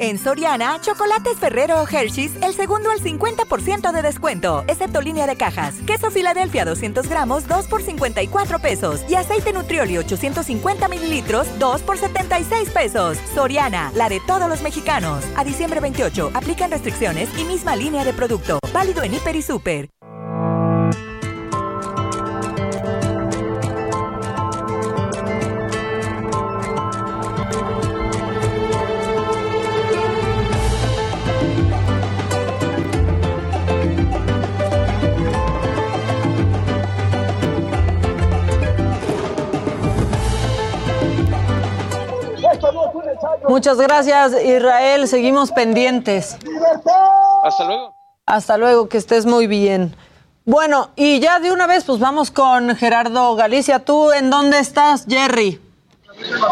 En Soriana, chocolates Ferrero o Hershey's, el segundo al 50% de descuento, excepto línea de cajas. Queso Filadelfia 200 gramos, 2 por 54 pesos. Y aceite Nutrioli 850 mililitros, 2 por 76 pesos. Soriana, la de todos los mexicanos. A diciembre 28, aplican restricciones y misma línea de producto. Válido en Hiper y Super. Muchas gracias, Israel. Seguimos pendientes. Hasta luego. Hasta luego, que estés muy bien. Bueno, y ya de una vez, pues vamos con Gerardo Galicia. ¿Tú en dónde estás, Jerry?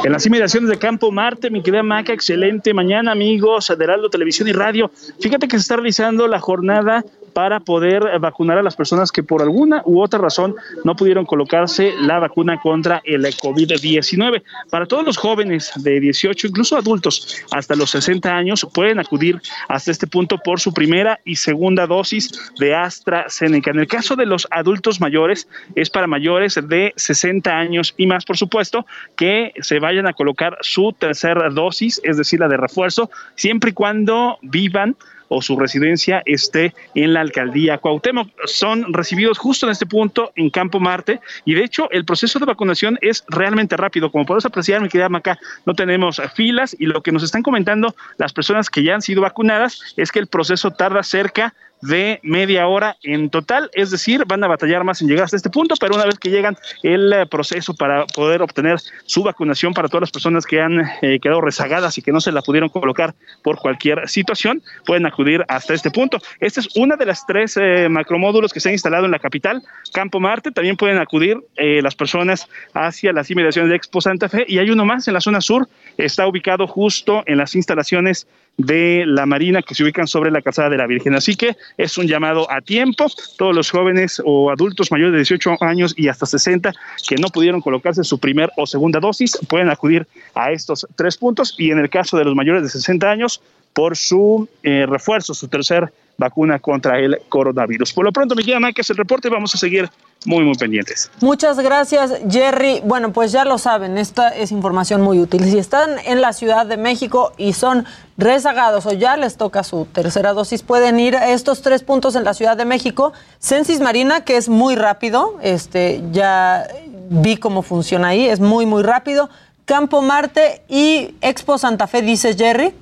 En las inmediaciones de Campo Marte, mi querida Maca, excelente mañana, amigos de Heraldo Televisión y Radio. Fíjate que se está realizando la jornada para poder vacunar a las personas que por alguna u otra razón no pudieron colocarse la vacuna contra el COVID-19. Para todos los jóvenes de 18, incluso adultos hasta los 60 años, pueden acudir hasta este punto por su primera y segunda dosis de AstraZeneca. En el caso de los adultos mayores, es para mayores de 60 años y más, por supuesto, que se vayan a colocar su tercera dosis, es decir, la de refuerzo, siempre y cuando vivan o su residencia esté en la alcaldía Cuauhtémoc. Son recibidos justo en este punto en Campo Marte y de hecho el proceso de vacunación es realmente rápido. Como podemos apreciar, mi querida Maca, no tenemos filas y lo que nos están comentando las personas que ya han sido vacunadas es que el proceso tarda cerca de media hora en total, es decir, van a batallar más en llegar hasta este punto, pero una vez que llegan el eh, proceso para poder obtener su vacunación para todas las personas que han eh, quedado rezagadas y que no se la pudieron colocar por cualquier situación, pueden acudir hasta este punto. Esta es una de las tres eh, macromódulos que se han instalado en la capital, Campo Marte, también pueden acudir las personas hacia las inmediaciones de Expo Santa Fe. Y hay uno más en la zona sur, está ubicado justo en las instalaciones de la Marina que se ubican sobre la calzada de la Virgen. Así que es un llamado a tiempo. Todos los jóvenes o adultos mayores de 18 años y hasta 60 que no pudieron colocarse su primer o segunda dosis pueden acudir a estos tres puntos y en el caso de los mayores de 60 años por su eh, refuerzo, su tercer vacuna contra el coronavirus. Por lo pronto, me queda que es el reporte. Vamos a seguir muy, muy pendientes. Muchas gracias, Jerry. Bueno, pues ya lo saben, esta es información muy útil. Si están en la Ciudad de México y son rezagados o ya les toca su tercera dosis, pueden ir a estos tres puntos en la Ciudad de México. Censis Marina, que es muy rápido, este, ya vi cómo funciona ahí, es muy, muy rápido. Campo Marte y Expo Santa Fe, dice Jerry.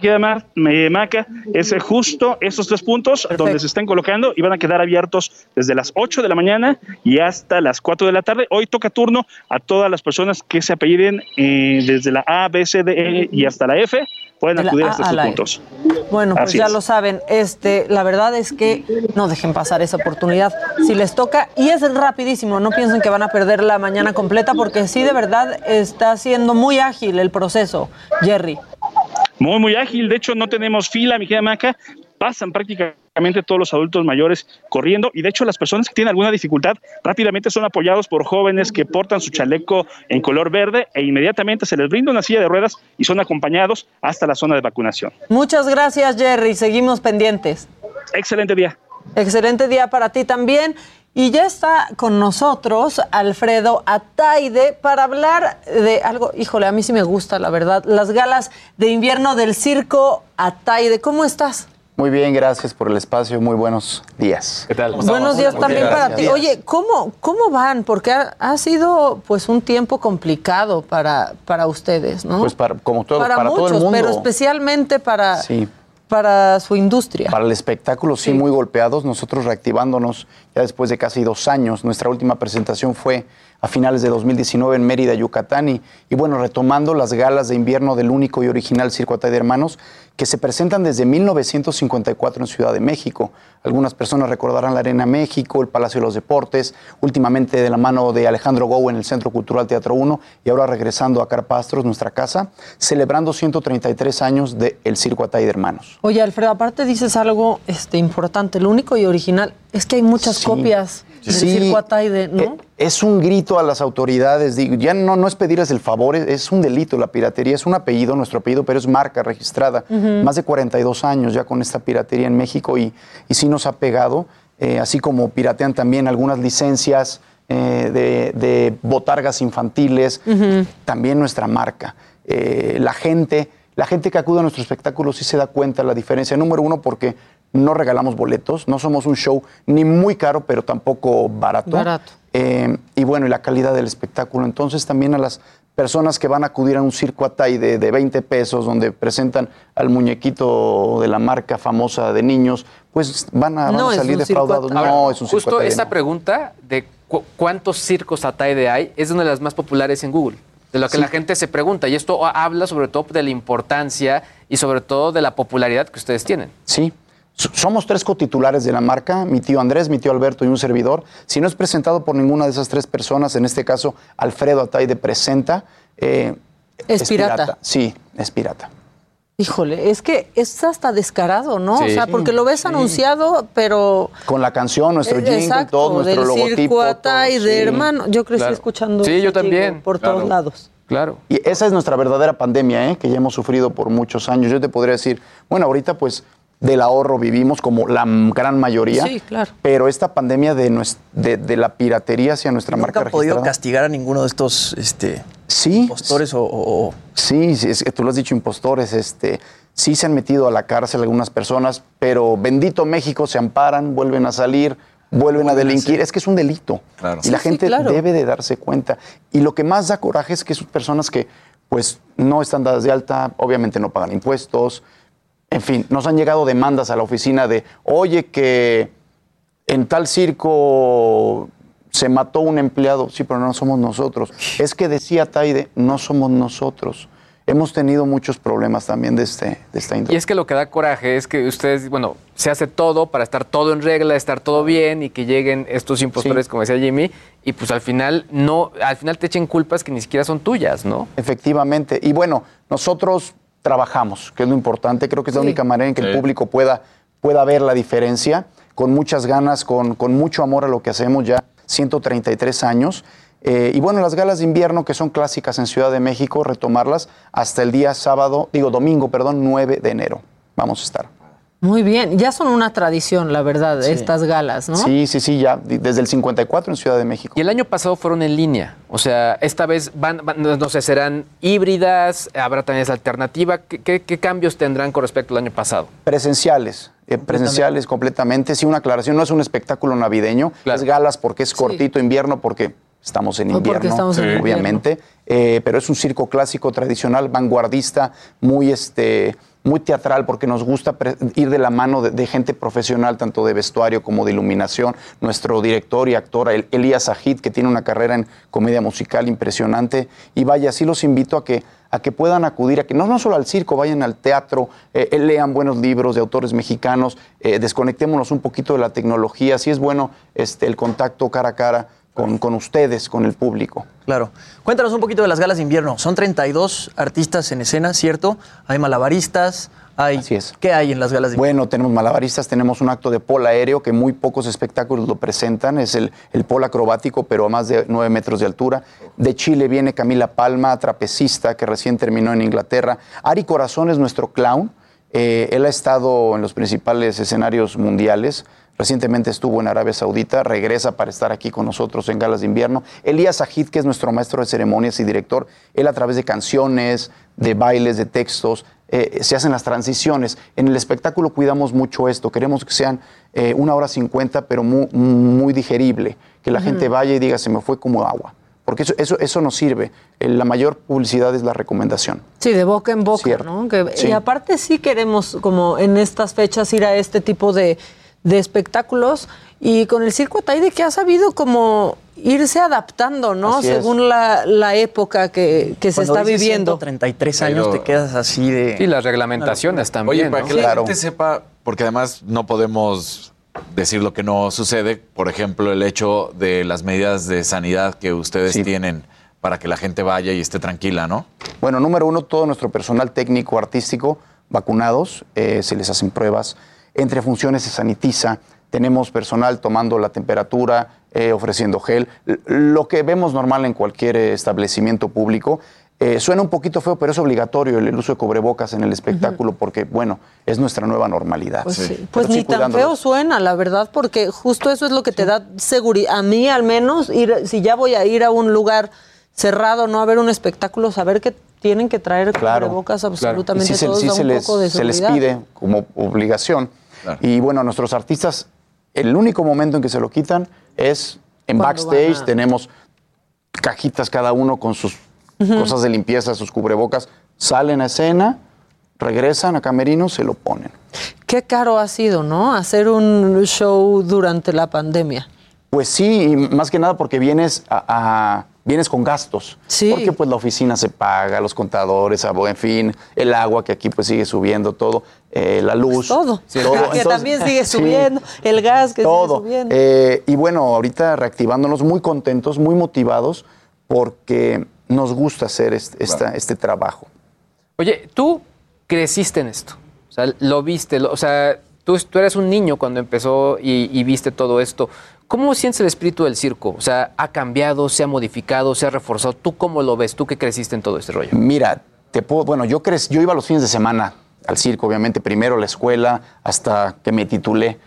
Queda Mar, me Maca, es justo esos tres puntos donde se están colocando y van a quedar abiertos desde las 8 de la mañana y hasta las 4 de la tarde. Hoy toca turno a todas las personas que se apelliden eh, desde la A, B, C, D, E y hasta la F. Pueden la acudir A a estos a la puntos. Bueno, pues Así ya es. lo saben. Este, la verdad es que no dejen pasar esa oportunidad si les toca y es rapidísimo. No piensen que van a perder la mañana completa porque sí de verdad está siendo muy ágil el proceso, Jerry. Muy, muy ágil. De hecho, no tenemos fila, mi querida Maca. Pasan prácticamente todos los adultos mayores corriendo y de hecho las personas que tienen alguna dificultad rápidamente son apoyados por jóvenes que portan su chaleco en color verde e inmediatamente se les brinda una silla de ruedas y son acompañados hasta la zona de vacunación. Muchas gracias, Jerry. Seguimos pendientes. Excelente día. Excelente día para ti también. Y ya está con nosotros Alfredo Ataide para hablar de algo, híjole, a mí sí me gusta, la verdad, las galas de invierno del circo Ataide. ¿Cómo estás? Muy bien, gracias por el espacio. Muy buenos días. ¿Qué tal? Buenos días también para ti. Oye, ¿cómo, cómo van? Porque ha, ha sido pues un tiempo complicado para, para ustedes, ¿no? Pues para, como todo, para, muchos, todo el mundo. pero especialmente para, Sí. para su industria. Para el espectáculo, sí, muy golpeados. Nosotros reactivándonos ya después de casi dos años. Nuestra última presentación fue a finales de 2019 en Mérida, Yucatán. Y, bueno, retomando las galas de invierno del único y original Circo Atay de Hermanos, que se presentan desde 1954 en Ciudad de México. Algunas personas recordarán la Arena México, el Palacio de los Deportes, últimamente de la mano de Alejandro Gou en el Centro Cultural Teatro 1 y ahora regresando a Carpastros, nuestra casa, celebrando 133 años del Circo Atay de Hermanos. Oye, Alfredo, aparte dices algo este, importante, lo único y original es que hay muchas Sí. copias del Sí. circo Ataide, ¿no? Eh, Es un grito a las autoridades, digo, ya no, no es pedirles el favor, es, un delito la piratería, es un apellido, nuestro apellido, pero es marca registrada. Más de 42 años ya con esta piratería en México y, y sí nos ha pegado, eh, así como piratean también algunas licencias eh, de, de botargas infantiles, también nuestra marca. Eh, la gente, la gente que acude a nuestro espectáculo sí se da cuenta de la diferencia. Número uno, porque no regalamos boletos, no somos un show ni muy caro, pero tampoco barato. Barato. Eh, y bueno, y la calidad del espectáculo. Entonces también a las personas que van a acudir a un circo Atay de, de 20 pesos, donde presentan al muñequito de la marca famosa de niños, pues van a, van No a salir defraudados. Atay. No, Ahora, es un circo Justo Atay, esa no. pregunta de cu- cuántos circos Ataide hay es una de las más populares en Google. De lo que Sí. la gente se pregunta. Y esto habla sobre todo de la importancia y sobre todo de la popularidad que ustedes tienen. Sí. Somos tres cotitulares de la marca, mi tío Andrés, mi tío Alberto y un servidor. Si no es presentado por ninguna de esas tres personas, en este caso Alfredo Ataide presenta, eh, Es pirata. Sí, es pirata. Híjole, es que es hasta descarado, ¿no? Sí. o sea, porque lo ves Sí. anunciado, pero... Con la canción, nuestro Eh, jingle, exacto, todo nuestro del logotipo. todo, de sí. hermano. Yo crecí Claro. escuchando Sí, yo también, por claro. todos lados. Claro. Y esa es nuestra verdadera pandemia, ¿eh? que ya hemos sufrido por muchos años. Yo te podría decir, bueno, ahorita pues del ahorro vivimos como la gran mayoría. Sí, claro. Pero esta pandemia de, de, de la piratería hacia nuestra ¿Nunca marca han podido registrada. castigar a ninguno de estos este, sí, impostores o, o- o- Sí, sí, es que tú lo has dicho, impostores. Este, sí se han metido a la cárcel algunas personas, pero bendito México, se amparan, vuelven a salir, vuelven a delinquir. Es que es un delito. Y la Sí, sí, gente claro. debe de darse cuenta. Y lo que más da coraje es que son personas que pues no están dadas de alta, obviamente no pagan impuestos. En fin, nos han llegado demandas a la oficina de, oye, que en tal circo se mató un empleado. Sí, pero no somos nosotros. Es que decía Taide, no somos nosotros. Hemos tenido muchos problemas también de, este, de esta índole. Y es que lo que da coraje es que ustedes, bueno, se hace todo para estar todo en regla, estar todo bien y que lleguen estos impostores, como decía Jimmy, y pues al final no, al final te echen culpas que ni siquiera son tuyas, ¿no? Efectivamente. Y bueno, nosotros trabajamos, que es lo importante. Creo que es la Sí. única manera en que el público pueda, pueda ver la diferencia, con muchas ganas, con, con mucho amor a lo que hacemos ya 133 años. Eh, y bueno, las galas de invierno que son clásicas en Ciudad de México, retomarlas hasta el día sábado, digo domingo, perdón, 9 de enero. Vamos a estar. Muy bien, ya son una tradición, la verdad, estas galas, ¿no? Sí, sí, sí, ya desde el 54 en Ciudad de México. Y el año pasado fueron en línea. O sea, esta vez van, van- no sé, serán híbridas, habrá también esa alternativa. ¿Qué, qué- qué cambios tendrán con respecto al año pasado? Presenciales, eh, presenciales completamente. Sí, una aclaración, no es un espectáculo navideño, es galas porque es cortito invierno, porque estamos en invierno, estamos en obviamente. Eh, pero es un circo clásico, tradicional, vanguardista, muy este muy teatral porque nos gusta ir de la mano de, gente profesional, tanto de vestuario como de iluminación. Nuestro director y actor, el- Elías Ajid, que tiene una carrera en comedia musical impresionante. Y vaya, sí los invito a que, a que puedan acudir, a que no, no solo al circo, vayan al teatro, eh, lean buenos libros de autores mexicanos, eh, desconectémonos un poquito de la tecnología. Sí es bueno este, el contacto cara a cara con, con ustedes, con el público. Claro. Cuéntanos un poquito de las galas de invierno. Son 32 artistas en escena, ¿cierto? Hay malabaristas, hay... Así es. ¿Qué hay en las galas de invierno? Bueno, tenemos malabaristas, tenemos un acto de polo aéreo que muy pocos espectáculos lo presentan, es el, el polo acrobático, pero a más de 9 metros de altura. De Chile viene Camila Palma, trapecista, que recién terminó en Inglaterra. Ari Corazón es nuestro clown. Eh, él ha estado en los principales escenarios mundiales. Recientemente estuvo en Arabia Saudita, regresa para estar aquí con nosotros en Galas de Invierno. Elías Ajid, que es nuestro maestro de ceremonias y director, él a través de canciones, de bailes, de textos, eh, se hacen las transiciones. En el espectáculo cuidamos mucho esto, queremos que sean eh, una hora cincuenta, pero muy, muy digerible, que la gente vaya y diga, se me fue como agua. Porque eso, eso, eso nos sirve. Eh, La mayor publicidad es la recomendación. Sí, de boca en boca, Cierto. ¿no? Que- Sí. Y aparte sí queremos, como en estas fechas, ir a este tipo de, de espectáculos. Y con el Circo Ataide que ha sabido como irse adaptando, ¿no? Así es. Según la, la época que, que se está viviendo. 133 años Pero- te quedas así de... Y las reglamentaciones también. Oye, para ¿no? que la gente sepa, porque además no podemos decir lo que no sucede, por ejemplo, el hecho de las medidas de sanidad que ustedes tienen para que la gente vaya y esté tranquila, ¿no? Bueno, número uno, todo nuestro personal técnico, artístico, vacunados, eh, se les hacen pruebas. Entre funciones se sanitiza. Tenemos personal tomando la temperatura, eh, ofreciendo gel. Lo que vemos normal en cualquier establecimiento público. Eh, suena un poquito feo, pero es obligatorio el, el uso de cubrebocas en el espectáculo porque, bueno, es nuestra nueva normalidad. Pues, sí. Pues ni tan feo suena, la verdad, porque justo eso es lo que te da seguridad. A mí, al menos, ir, si ya voy a ir a un lugar cerrado, no a ver un espectáculo, saber que tienen que traer Claro, cubrebocas claro. absolutamente se- todos, da se un les, poco de se les seguridad. pide como obligación. Y bueno, a nuestros artistas, el único momento en que se lo quitan es en backstage. a- Tenemos cajitas cada uno con sus cosas de limpieza, sus cubrebocas. Salen a escena, regresan a camerino, se lo ponen. Qué caro ha sido, ¿no? Hacer un show durante la pandemia. Pues sí, y más que nada porque vienes a, a- vienes con gastos. Sí. Porque pues la oficina se paga, los contadores, abo- en fin, el agua que aquí pues sigue subiendo, todo, eh, la luz. Todo. todo. que Entonces, también sigue sí, subiendo, el gas que todo. sigue subiendo. Eh, y bueno, ahorita reactivándonos muy contentos, muy motivados, porque nos gusta hacer este, esta- este trabajo. Oye, tú creciste en esto. O sea, lo viste. lo- o sea, tú, tú eres un niño cuando empezó y, y viste todo esto. ¿Cómo sientes el espíritu del circo? O sea, ¿ha cambiado, se ha modificado, se ha reforzado? ¿Tú cómo lo ves? ¿Tú que creciste en todo este rollo? Mira, te puedo, bueno, yo yo iba los fines de semana al circo, obviamente, primero a la escuela, hasta que me titulé.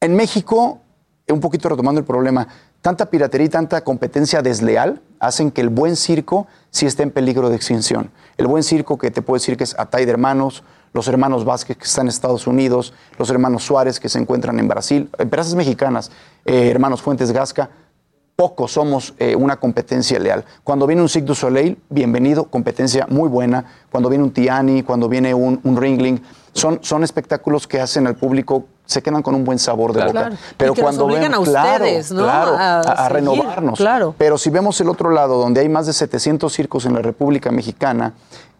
En México, un poquito retomando el problema, tanta piratería y tanta competencia desleal hacen que el buen circo sí esté en peligro de extinción. El buen circo que te puedo decir que es Atay de Hermanos, los hermanos Vázquez que están en Estados Unidos, los hermanos Suárez que se encuentran en Brasil, empresas mexicanas, eh, hermanos Fuentes Gasca, pocos somos eh, una competencia leal. Cuando viene un Cirque du Soleil, bienvenido, competencia muy buena. Cuando viene un Tiani, cuando viene un, un Ringling, son, son espectáculos que hacen al público, se quedan con un buen sabor de Claro. boca. Claro. Pero Y que nos cuando obligan ven- a claro, ustedes, ¿no? claro, A a, renovarnos. claro. Pero si vemos el otro lado, donde hay más de 700 circos en la República Mexicana,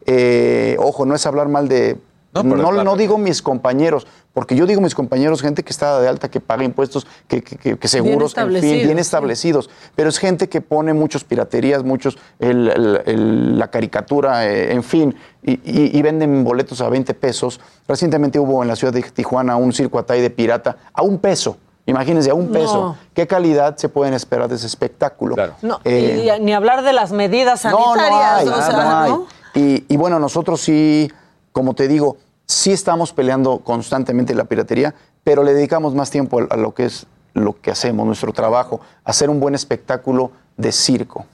eh, ojo, no es hablar mal de... No, pero no, claro. digo mis compañeros, porque yo digo mis compañeros, gente que está de alta, que paga impuestos, que, que- que- que seguros, en fin, establecidos, bien sí. establecidos. Pero es gente que pone muchos piraterías, muchos, el- el- el- la caricatura, eh, en fin, y, y- y venden boletos a 20 pesos. Recientemente hubo en la ciudad de Tijuana un circo atay de pirata a un peso. Imagínense, a un peso. No. ¿Qué calidad se pueden esperar de ese espectáculo? No, Eh, y ni hablar de las medidas no, no sanitarias. hay, o sea, no hay. ¿no? Y, y bueno, nosotros sí, como te digo, sí estamos peleando constantemente la piratería, pero le dedicamos más tiempo a, a lo que es lo que hacemos, nuestro trabajo, hacer un buen espectáculo de circo.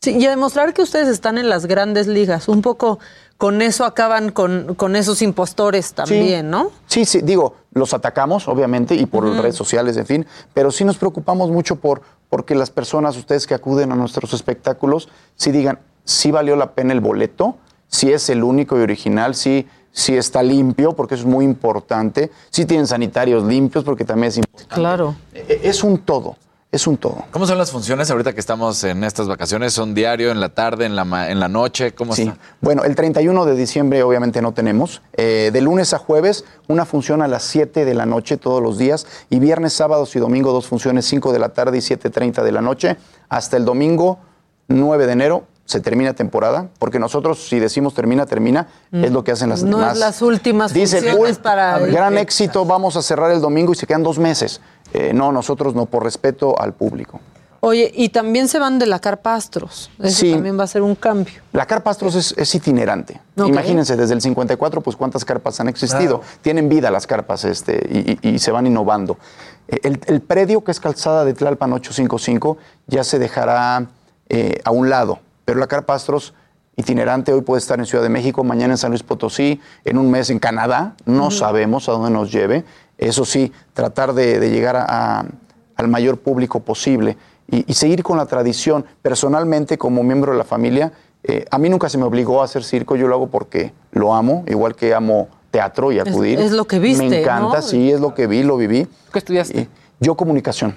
Sí, y a demostrar que ustedes están en las grandes ligas. Un poco con eso acaban con, con esos impostores también, ¿no? Sí, sí, digo, los atacamos, obviamente, y por redes sociales, en fin, pero sí nos preocupamos mucho por porque las personas, ustedes que acuden a nuestros espectáculos, sí digan, sí valió la pena el boleto, si es el único y original, sí si está limpio, porque eso es muy importante, si tienen sanitarios limpios, porque también es importante. Claro. E- Es un todo, es un todo. ¿Cómo son las funciones ahorita que estamos en estas vacaciones? ¿Son diario, en la tarde, en la, ma- en la noche? ¿Cómo Sí. está? Bueno, el 31 de diciembre obviamente no tenemos. Eh, de lunes a jueves, una función a las 7 de la noche todos los días. Y viernes, sábados y domingo, dos funciones, 5 de la tarde y 7.30 de la noche. Hasta el domingo 9 de enero se termina temporada. Porque nosotros, si decimos termina, termina, Mm. es lo que hacen las No demás. es las últimas Dicen, funciones "Uy, para... gran éxito, vamos a cerrar el domingo y se quedan dos meses. Eh, no, nosotros no, por respeto al público. Oye, y también se van de la carpa Astros. Eso Sí. también va a ser un cambio. La carpa Astros es, es itinerante. Imagínense, desde el 54, pues cuántas carpas han existido. Tienen vida las carpas este, y, y- y se van innovando. Eh, El, el predio que es calzada de Tlalpan 855 ya se dejará eh, a un lado, pero la carpa Astros itinerante hoy puede estar en Ciudad de México, mañana en San Luis Potosí, en un mes en Canadá, no sabemos a dónde nos lleve. Eso sí, tratar de, de llegar a- a- al mayor público posible y, y seguir con la tradición. Personalmente, como miembro de la familia, eh, a mí nunca se me obligó a hacer circo, yo lo hago porque lo amo, igual que amo teatro y acudir. es lo que viste, Me encanta, ¿no? sí, es lo que vi, lo viví. ¿Qué estudiaste? yo comunicación,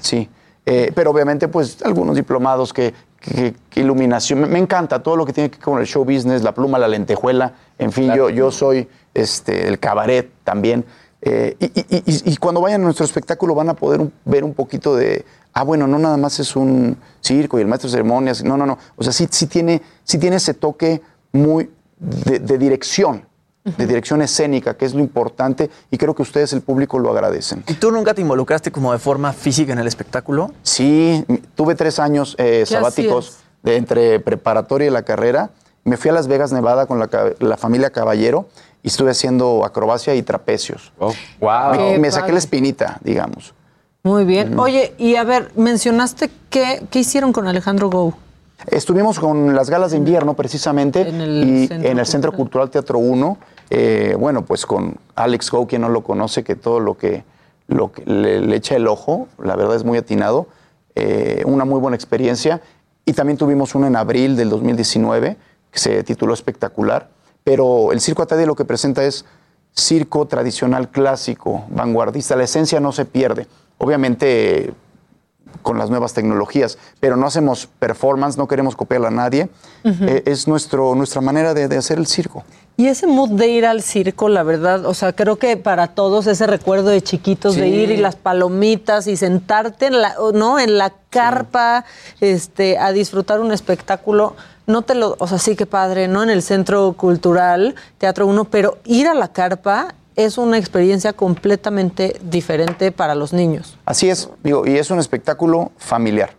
sí. Eh, pero obviamente, pues, algunos diplomados que, que- que iluminación. Me, me encanta todo lo que tiene que ver con el show business, la pluma, la lentejuela. En fin, yo, yo soy este, el cabaret también. Eh, y, y- y- y cuando vayan a nuestro espectáculo van a poder un- ver un poquito de, ah, bueno, no nada más es un circo y el maestro de ceremonias. No, no, no. O sea, sí, sí, tiene, sí tiene ese toque muy de, de dirección, de dirección escénica, que es lo importante. Y creo que ustedes, el público, lo agradecen. ¿Y tú nunca te involucraste como de forma física en el espectáculo? Sí, tuve tres años eh, ¿Qué sabáticos de entre preparatoria y la carrera. Me fui a Las Vegas, Nevada con la, familia Caballero y estuve haciendo acrobacia y trapecios. wow. Me, Qué me saqué la espinita, digamos. Muy bien. Oye, y a ver, mencionaste que, ¿qué hicieron con Alejandro Gou? Estuvimos con las galas de invierno precisamente En el y Centro en el Centro Cultural Teatro 1. eh, bueno, pues con Alex Go, quien no lo conoce, que todo lo que, lo que le, le echa el ojo, la verdad es muy atinado. eh, una muy buena experiencia. Y también tuvimos uno en abril del 2019 que se tituló Espectacular. Pero el Circo Ataide lo que presenta es circo tradicional clásico, vanguardista. La esencia no se pierde. Obviamente con las nuevas tecnologías, pero no hacemos performance, no queremos copiar a nadie. Eh, es nuestro, nuestra manera de, de hacer el circo. Y ese mood de ir al circo, la verdad, o sea, creo que para todos ese recuerdo de chiquitos de ir y las palomitas y sentarte en la, no, en la carpa, este, a disfrutar un espectáculo, no te lo, o sea, sí que padre, ¿no? En el Centro Cultural, Teatro 1, pero ir a la carpa es una experiencia completamente diferente para los niños. Así es, digo, y es un espectáculo familiar.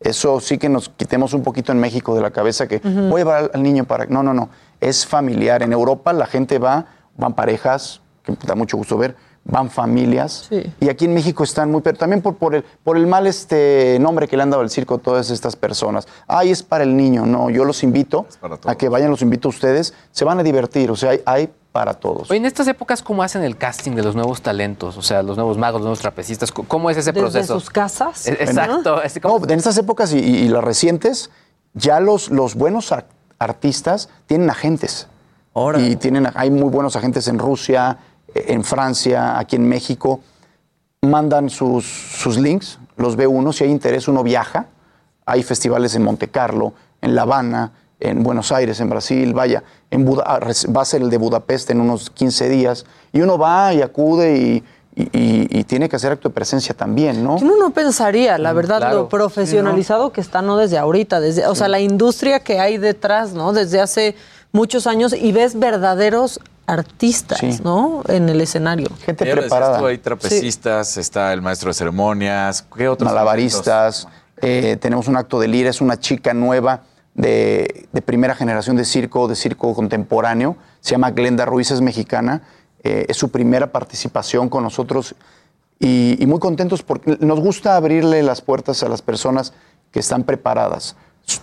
Eso sí que nos quitemos un poquito en México de la cabeza que Ujú. voy a llevar al, niño para... No, no, no, es familiar. En Europa la gente va, van parejas, que da mucho gusto ver, van familias. Y aquí en México están muy... Pero también por, por, el, por el mal este nombre que le han dado al circo a todas estas personas. Ay, es para el niño. No, yo los invito a que vayan, los invito a ustedes. Se van a divertir, o sea, hay, hay para todos. Oye, en estas épocas, ¿cómo hacen el casting de los nuevos talentos? O sea, los nuevos magos, los nuevos trapecistas. ¿Cómo- ¿Cómo es ese Desde proceso? sus casas. E- Exacto. No, en estas épocas y, y- y las recientes, ya los, los buenos ar- artistas tienen agentes. Y tienen, hay muy buenos agentes en Rusia, eh, en Francia, aquí en México. Mandan sus, sus links, los ve uno, si hay interés uno viaja. Hay festivales en Monte Carlo, en La Habana, en Buenos Aires, en Brasil, vaya, en Buda- ah, va a ser el de Budapest en unos 15 días. Y uno va y acude y, y- y- y tiene que hacer acto de presencia también, ¿no? Uno no pensaría, la verdad, claro. lo profesionalizado que está, no desde ahorita, desde, o sea, la industria que hay detrás, ¿no? Desde hace muchos años y ves verdaderos artistas, Sí. ¿no? En el escenario. Gente tú, hay trapecistas, está el maestro de ceremonias. ¿Qué otros malabaristas. eh, tenemos un acto de lira, es una chica nueva de, de primera generación de circo, de circo contemporáneo. Se llama Glenda Ruiz, es mexicana. eh, es su primera participación con nosotros y, y muy contentos porque nos gusta abrirle las puertas a las personas que están preparadas,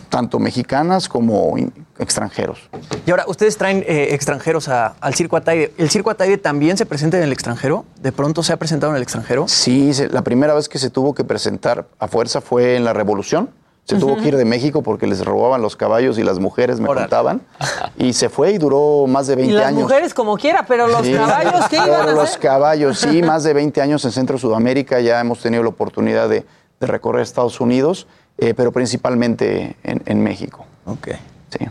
tanto mexicanas como extranjeros. Y ahora, ustedes traen eh, extranjeros a- al Circo Ataide. ¿El Circo Ataide también se presenta en el extranjero? ¿De pronto se ha presentado en el extranjero? Sí, se- la primera vez que se tuvo que presentar a fuerza fue en la Revolución, Se tuvo que ir de México porque les robaban los caballos y las mujeres me contaban. Y se fue y duró más de 20 Y las años. mujeres como quiera, pero los Sí. caballos, ¿qué iban a los caballos, sí, más de 20 años en Centro Sudamérica. Ya hemos tenido la oportunidad de, de recorrer Estados Unidos, eh, pero principalmente en, en México. Ok. Sí.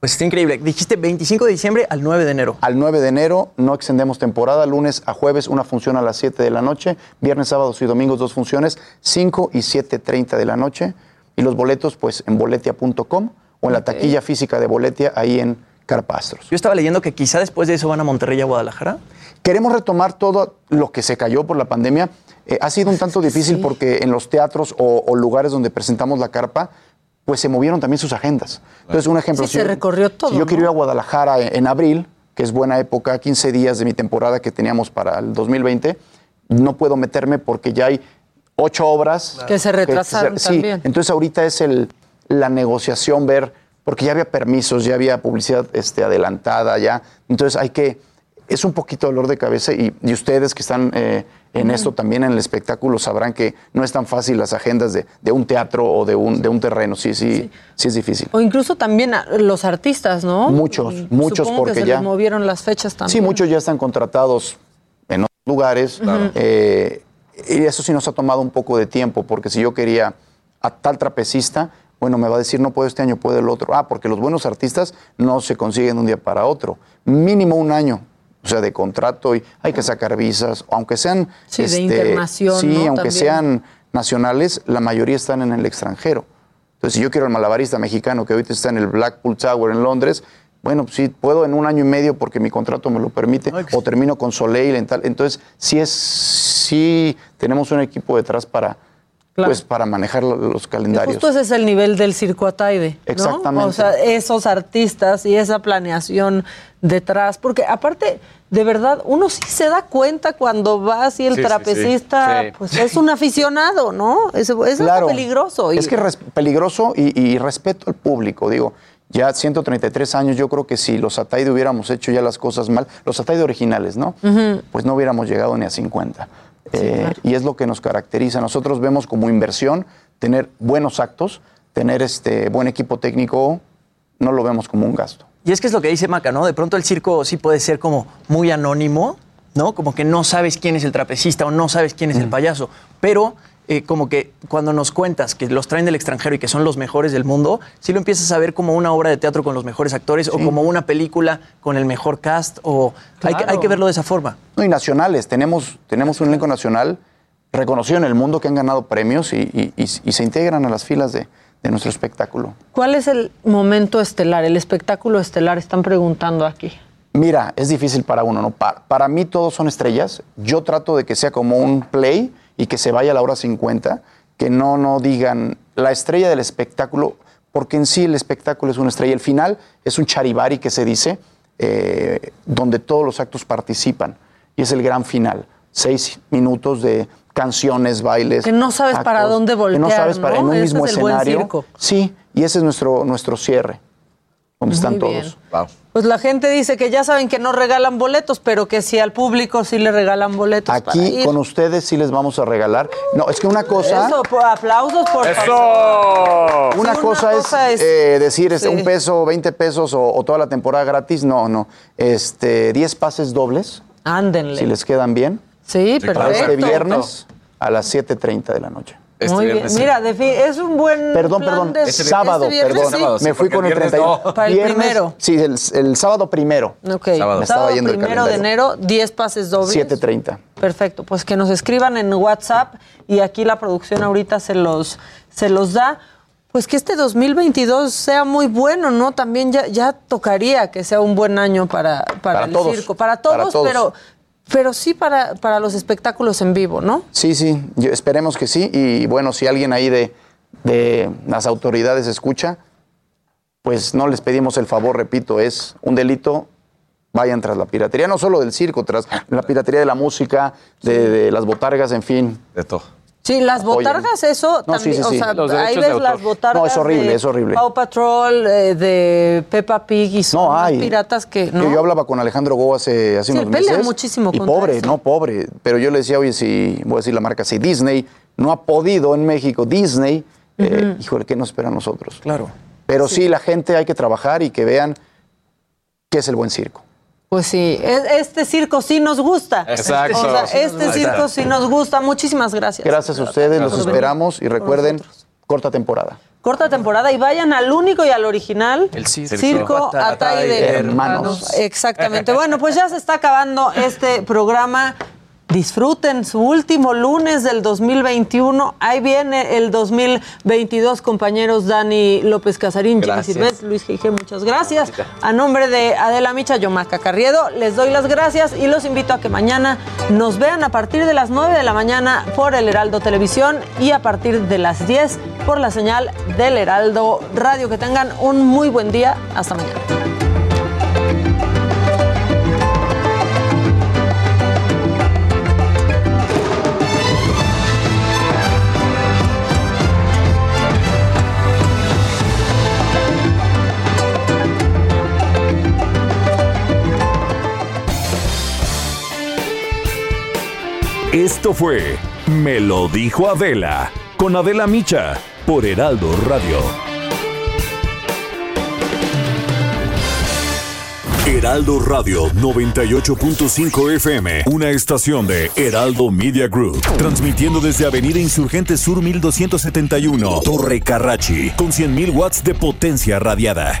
Pues está increíble. Dijiste 25 de diciembre al 9 de enero. Al 9 de enero no extendemos temporada, lunes a jueves una función a las 7 de la noche, viernes, sábados y domingos dos funciones, 5 y 7.30 de la noche. Y los boletos pues en boletia.com o en la taquilla física de Boletia ahí en Carpastros. Yo estaba leyendo que quizá después de eso van a Monterrey y a Guadalajara. Queremos retomar todo lo que se cayó por la pandemia. Eh, ha sido un tanto difícil porque en los teatros o, o lugares donde presentamos la carpa, pues se movieron también sus agendas. Entonces, un ejemplo. Sí, se yo- recorrió todo, Si yo quiero ¿no? ir a Guadalajara en, en abril, que es buena época, 15 días de mi temporada que teníamos para el 2020, no puedo meterme porque ya hay ocho obras. Que se retrasaron también. entonces ahorita es el, la negociación, ver, porque ya había permisos, ya había publicidad este, adelantada, ya. Entonces hay que, es un poquito dolor de cabeza y, y ustedes que están eh, en esto también, en el espectáculo, sabrán que no es tan fácil las agendas de, de un teatro o de un, de un terreno. Sí, sí, sí, es difícil. O incluso también a- los artistas, ¿no? Muchos, muchos, Supongo porque que se ya- les movieron las fechas también. Sí, muchos ya están contratados en otros lugares. Claro. eh, y eso sí nos ha tomado un poco de tiempo, porque si yo quería a tal trapecista, bueno, me va a decir, no puedo este año, puedo el otro. Ah, porque los buenos artistas no se consiguen de un día para otro. Mínimo un año. O sea, de contrato y hay que sacar visas, aunque sean... este, Sí, de internación, Sí, ¿no? aunque También. sean nacionales, la mayoría están en el extranjero. Entonces, si yo quiero al malabarista mexicano que ahorita está en el Blackpool Tower en Londres, bueno, pues sí, puedo en un año y medio porque mi contrato me lo permite, o termino con Soleil en tal. Entonces, sí es, sí tenemos un equipo detrás para, Claro. pues, para manejar lo- los calendarios. Justo ese es el nivel del circo Ataide. ¿no? Exactamente. O sea, esos artistas y esa planeación detrás. Porque aparte, de verdad, uno sí se da cuenta cuando va así el Sí, sí, sí. trapecista, Sí. pues es un aficionado, ¿no? Es, es algo peligroso. y- Es que es peligroso y, y respeto al público. Digo, ya 133 años, yo creo que si los Ataide hubiéramos hecho ya las cosas mal, los Ataide originales, ¿no? Pues no hubiéramos llegado ni a 50. Eh, Y es lo que nos caracteriza. Nosotros vemos como inversión tener buenos actos, tener este buen equipo técnico, no lo vemos como un gasto. Y es que es lo que dice Maca, ¿no? De pronto el circo sí puede ser como muy anónimo, ¿no? Como que no sabes quién es el trapecista o no sabes quién es el payaso. Pero eh, como que cuando nos cuentas que los traen del extranjero y que son los mejores del mundo, sí lo empiezas a ver como una obra de teatro con los mejores actores o como una película con el mejor cast o hay, que, hay que verlo de esa forma. No, y nacionales. Tenemos, tenemos un elenco nacional reconocido en el mundo que han ganado premios y, y- y- y se integran a las filas de, de nuestro espectáculo. ¿Cuál es el momento estelar, el espectáculo estelar? Están preguntando aquí. Mira, es difícil para uno, ¿no? Pa- Para, mí todos son estrellas. Yo trato de que sea como un play y que se vaya a la hora 50, que no, no digan la estrella del espectáculo, porque en sí el espectáculo es una estrella. El final es un charivari que se dice, eh, donde todos los actos participan. Y es el gran final. Seis minutos de canciones, bailes. Que no sabes para dónde Que no voltear, sabes para ¿no? en un Ese mismo es el buen escenario. circo. Sí, y ese es nuestro, nuestro cierre, donde están todos. Pues la gente dice que ya saben que no regalan boletos, pero que sí al público sí le regalan boletos. para Aquí ir. con ustedes sí les vamos a regalar. No, es que una cosa. Eso, por- aplausos por ¡Eso! favor. Una Sí, cosa, cosa es, eh, decir este, sí. un peso, 20 pesos o, o toda la temporada gratis. No, no. Este, 10 pases dobles. Ándenle. Si les quedan bien. Sí, Para este perfecto. viernes a las 7.30 de la noche. Muy bien. Mira, defi- es un buen. Perdón, plan perdón. de- sábado, este viernes, perdón. sí. Me fui con el 31. Para el Viernes- primero. Sí, el, el sábado primero. Ok. Me Sábado, estaba yendo el primero de calendario. enero, 10 pases dobles. 7.30. Perfecto, pues que nos escriban en WhatsApp y aquí la producción ahorita se los, se los da. Pues que este 2022 sea muy bueno, ¿no? También ya, ya tocaría que sea un buen año para, para, Para el todos, circo. Para todos, para todos. pero pero sí para, para los espectáculos en vivo, ¿no? Sí, sí, yo- esperemos que sí. Y bueno, si alguien ahí de, de las autoridades escucha, pues no les pedimos el favor, repito, es un delito. Vayan tras la piratería, no solo del circo, tras la piratería de la música, de, de las botargas, en fin. De todo. Sí, las Apoyen. botargas, eso No, sí, también, sí, sí. o sea, Los ahí ves las botargas No, es horrible, de es horrible. Paw Patrol, eh, de Peppa Pig y son No unos hay. piratas que, Que ¿no? Yo hablaba con Alejandro Go hace, hace Sí, unos pelea meses. muchísimo y pobre, eso. no pobre. Pero yo le decía, oye, si, voy a decir la marca, si Disney no ha podido en México, Disney eh, híjole, ¿qué nos espera a nosotros? Claro. Pero sí. la gente hay que trabajar y que vean qué es el buen circo. Pues sí, este circo sí nos gusta. Exacto. O sea, este circo sí nos gusta. Muchísimas gracias. Gracias a ustedes, los esperamos y recuerden, corta temporada. Corta temporada y vayan al único y al original. El circo. Circo Ata- Atay de. Hermanos. Exactamente. Bueno, pues ya se está acabando este programa. Disfruten su último lunes del 2021. Ahí viene el 2022, compañeros Dani López Casarín, Jimmy. Sirvet, Luis G. Muchas gracias. A nombre de Adela Micha, Yomaca Carriedo, les doy las gracias y los invito a que mañana nos vean a partir de las 9 de la mañana por el Heraldo Televisión y a partir de las 10 por la señal del Heraldo Radio. Que tengan un muy buen día. Hasta mañana. Esto fue Me lo dijo Adela con Adela Micha por Heraldo Radio. Heraldo Radio 98.5 FM, una estación de Heraldo Media Group, transmitiendo desde Avenida Insurgente Sur 1271, Torre Carrachi, con 100.000 watts de potencia radiada.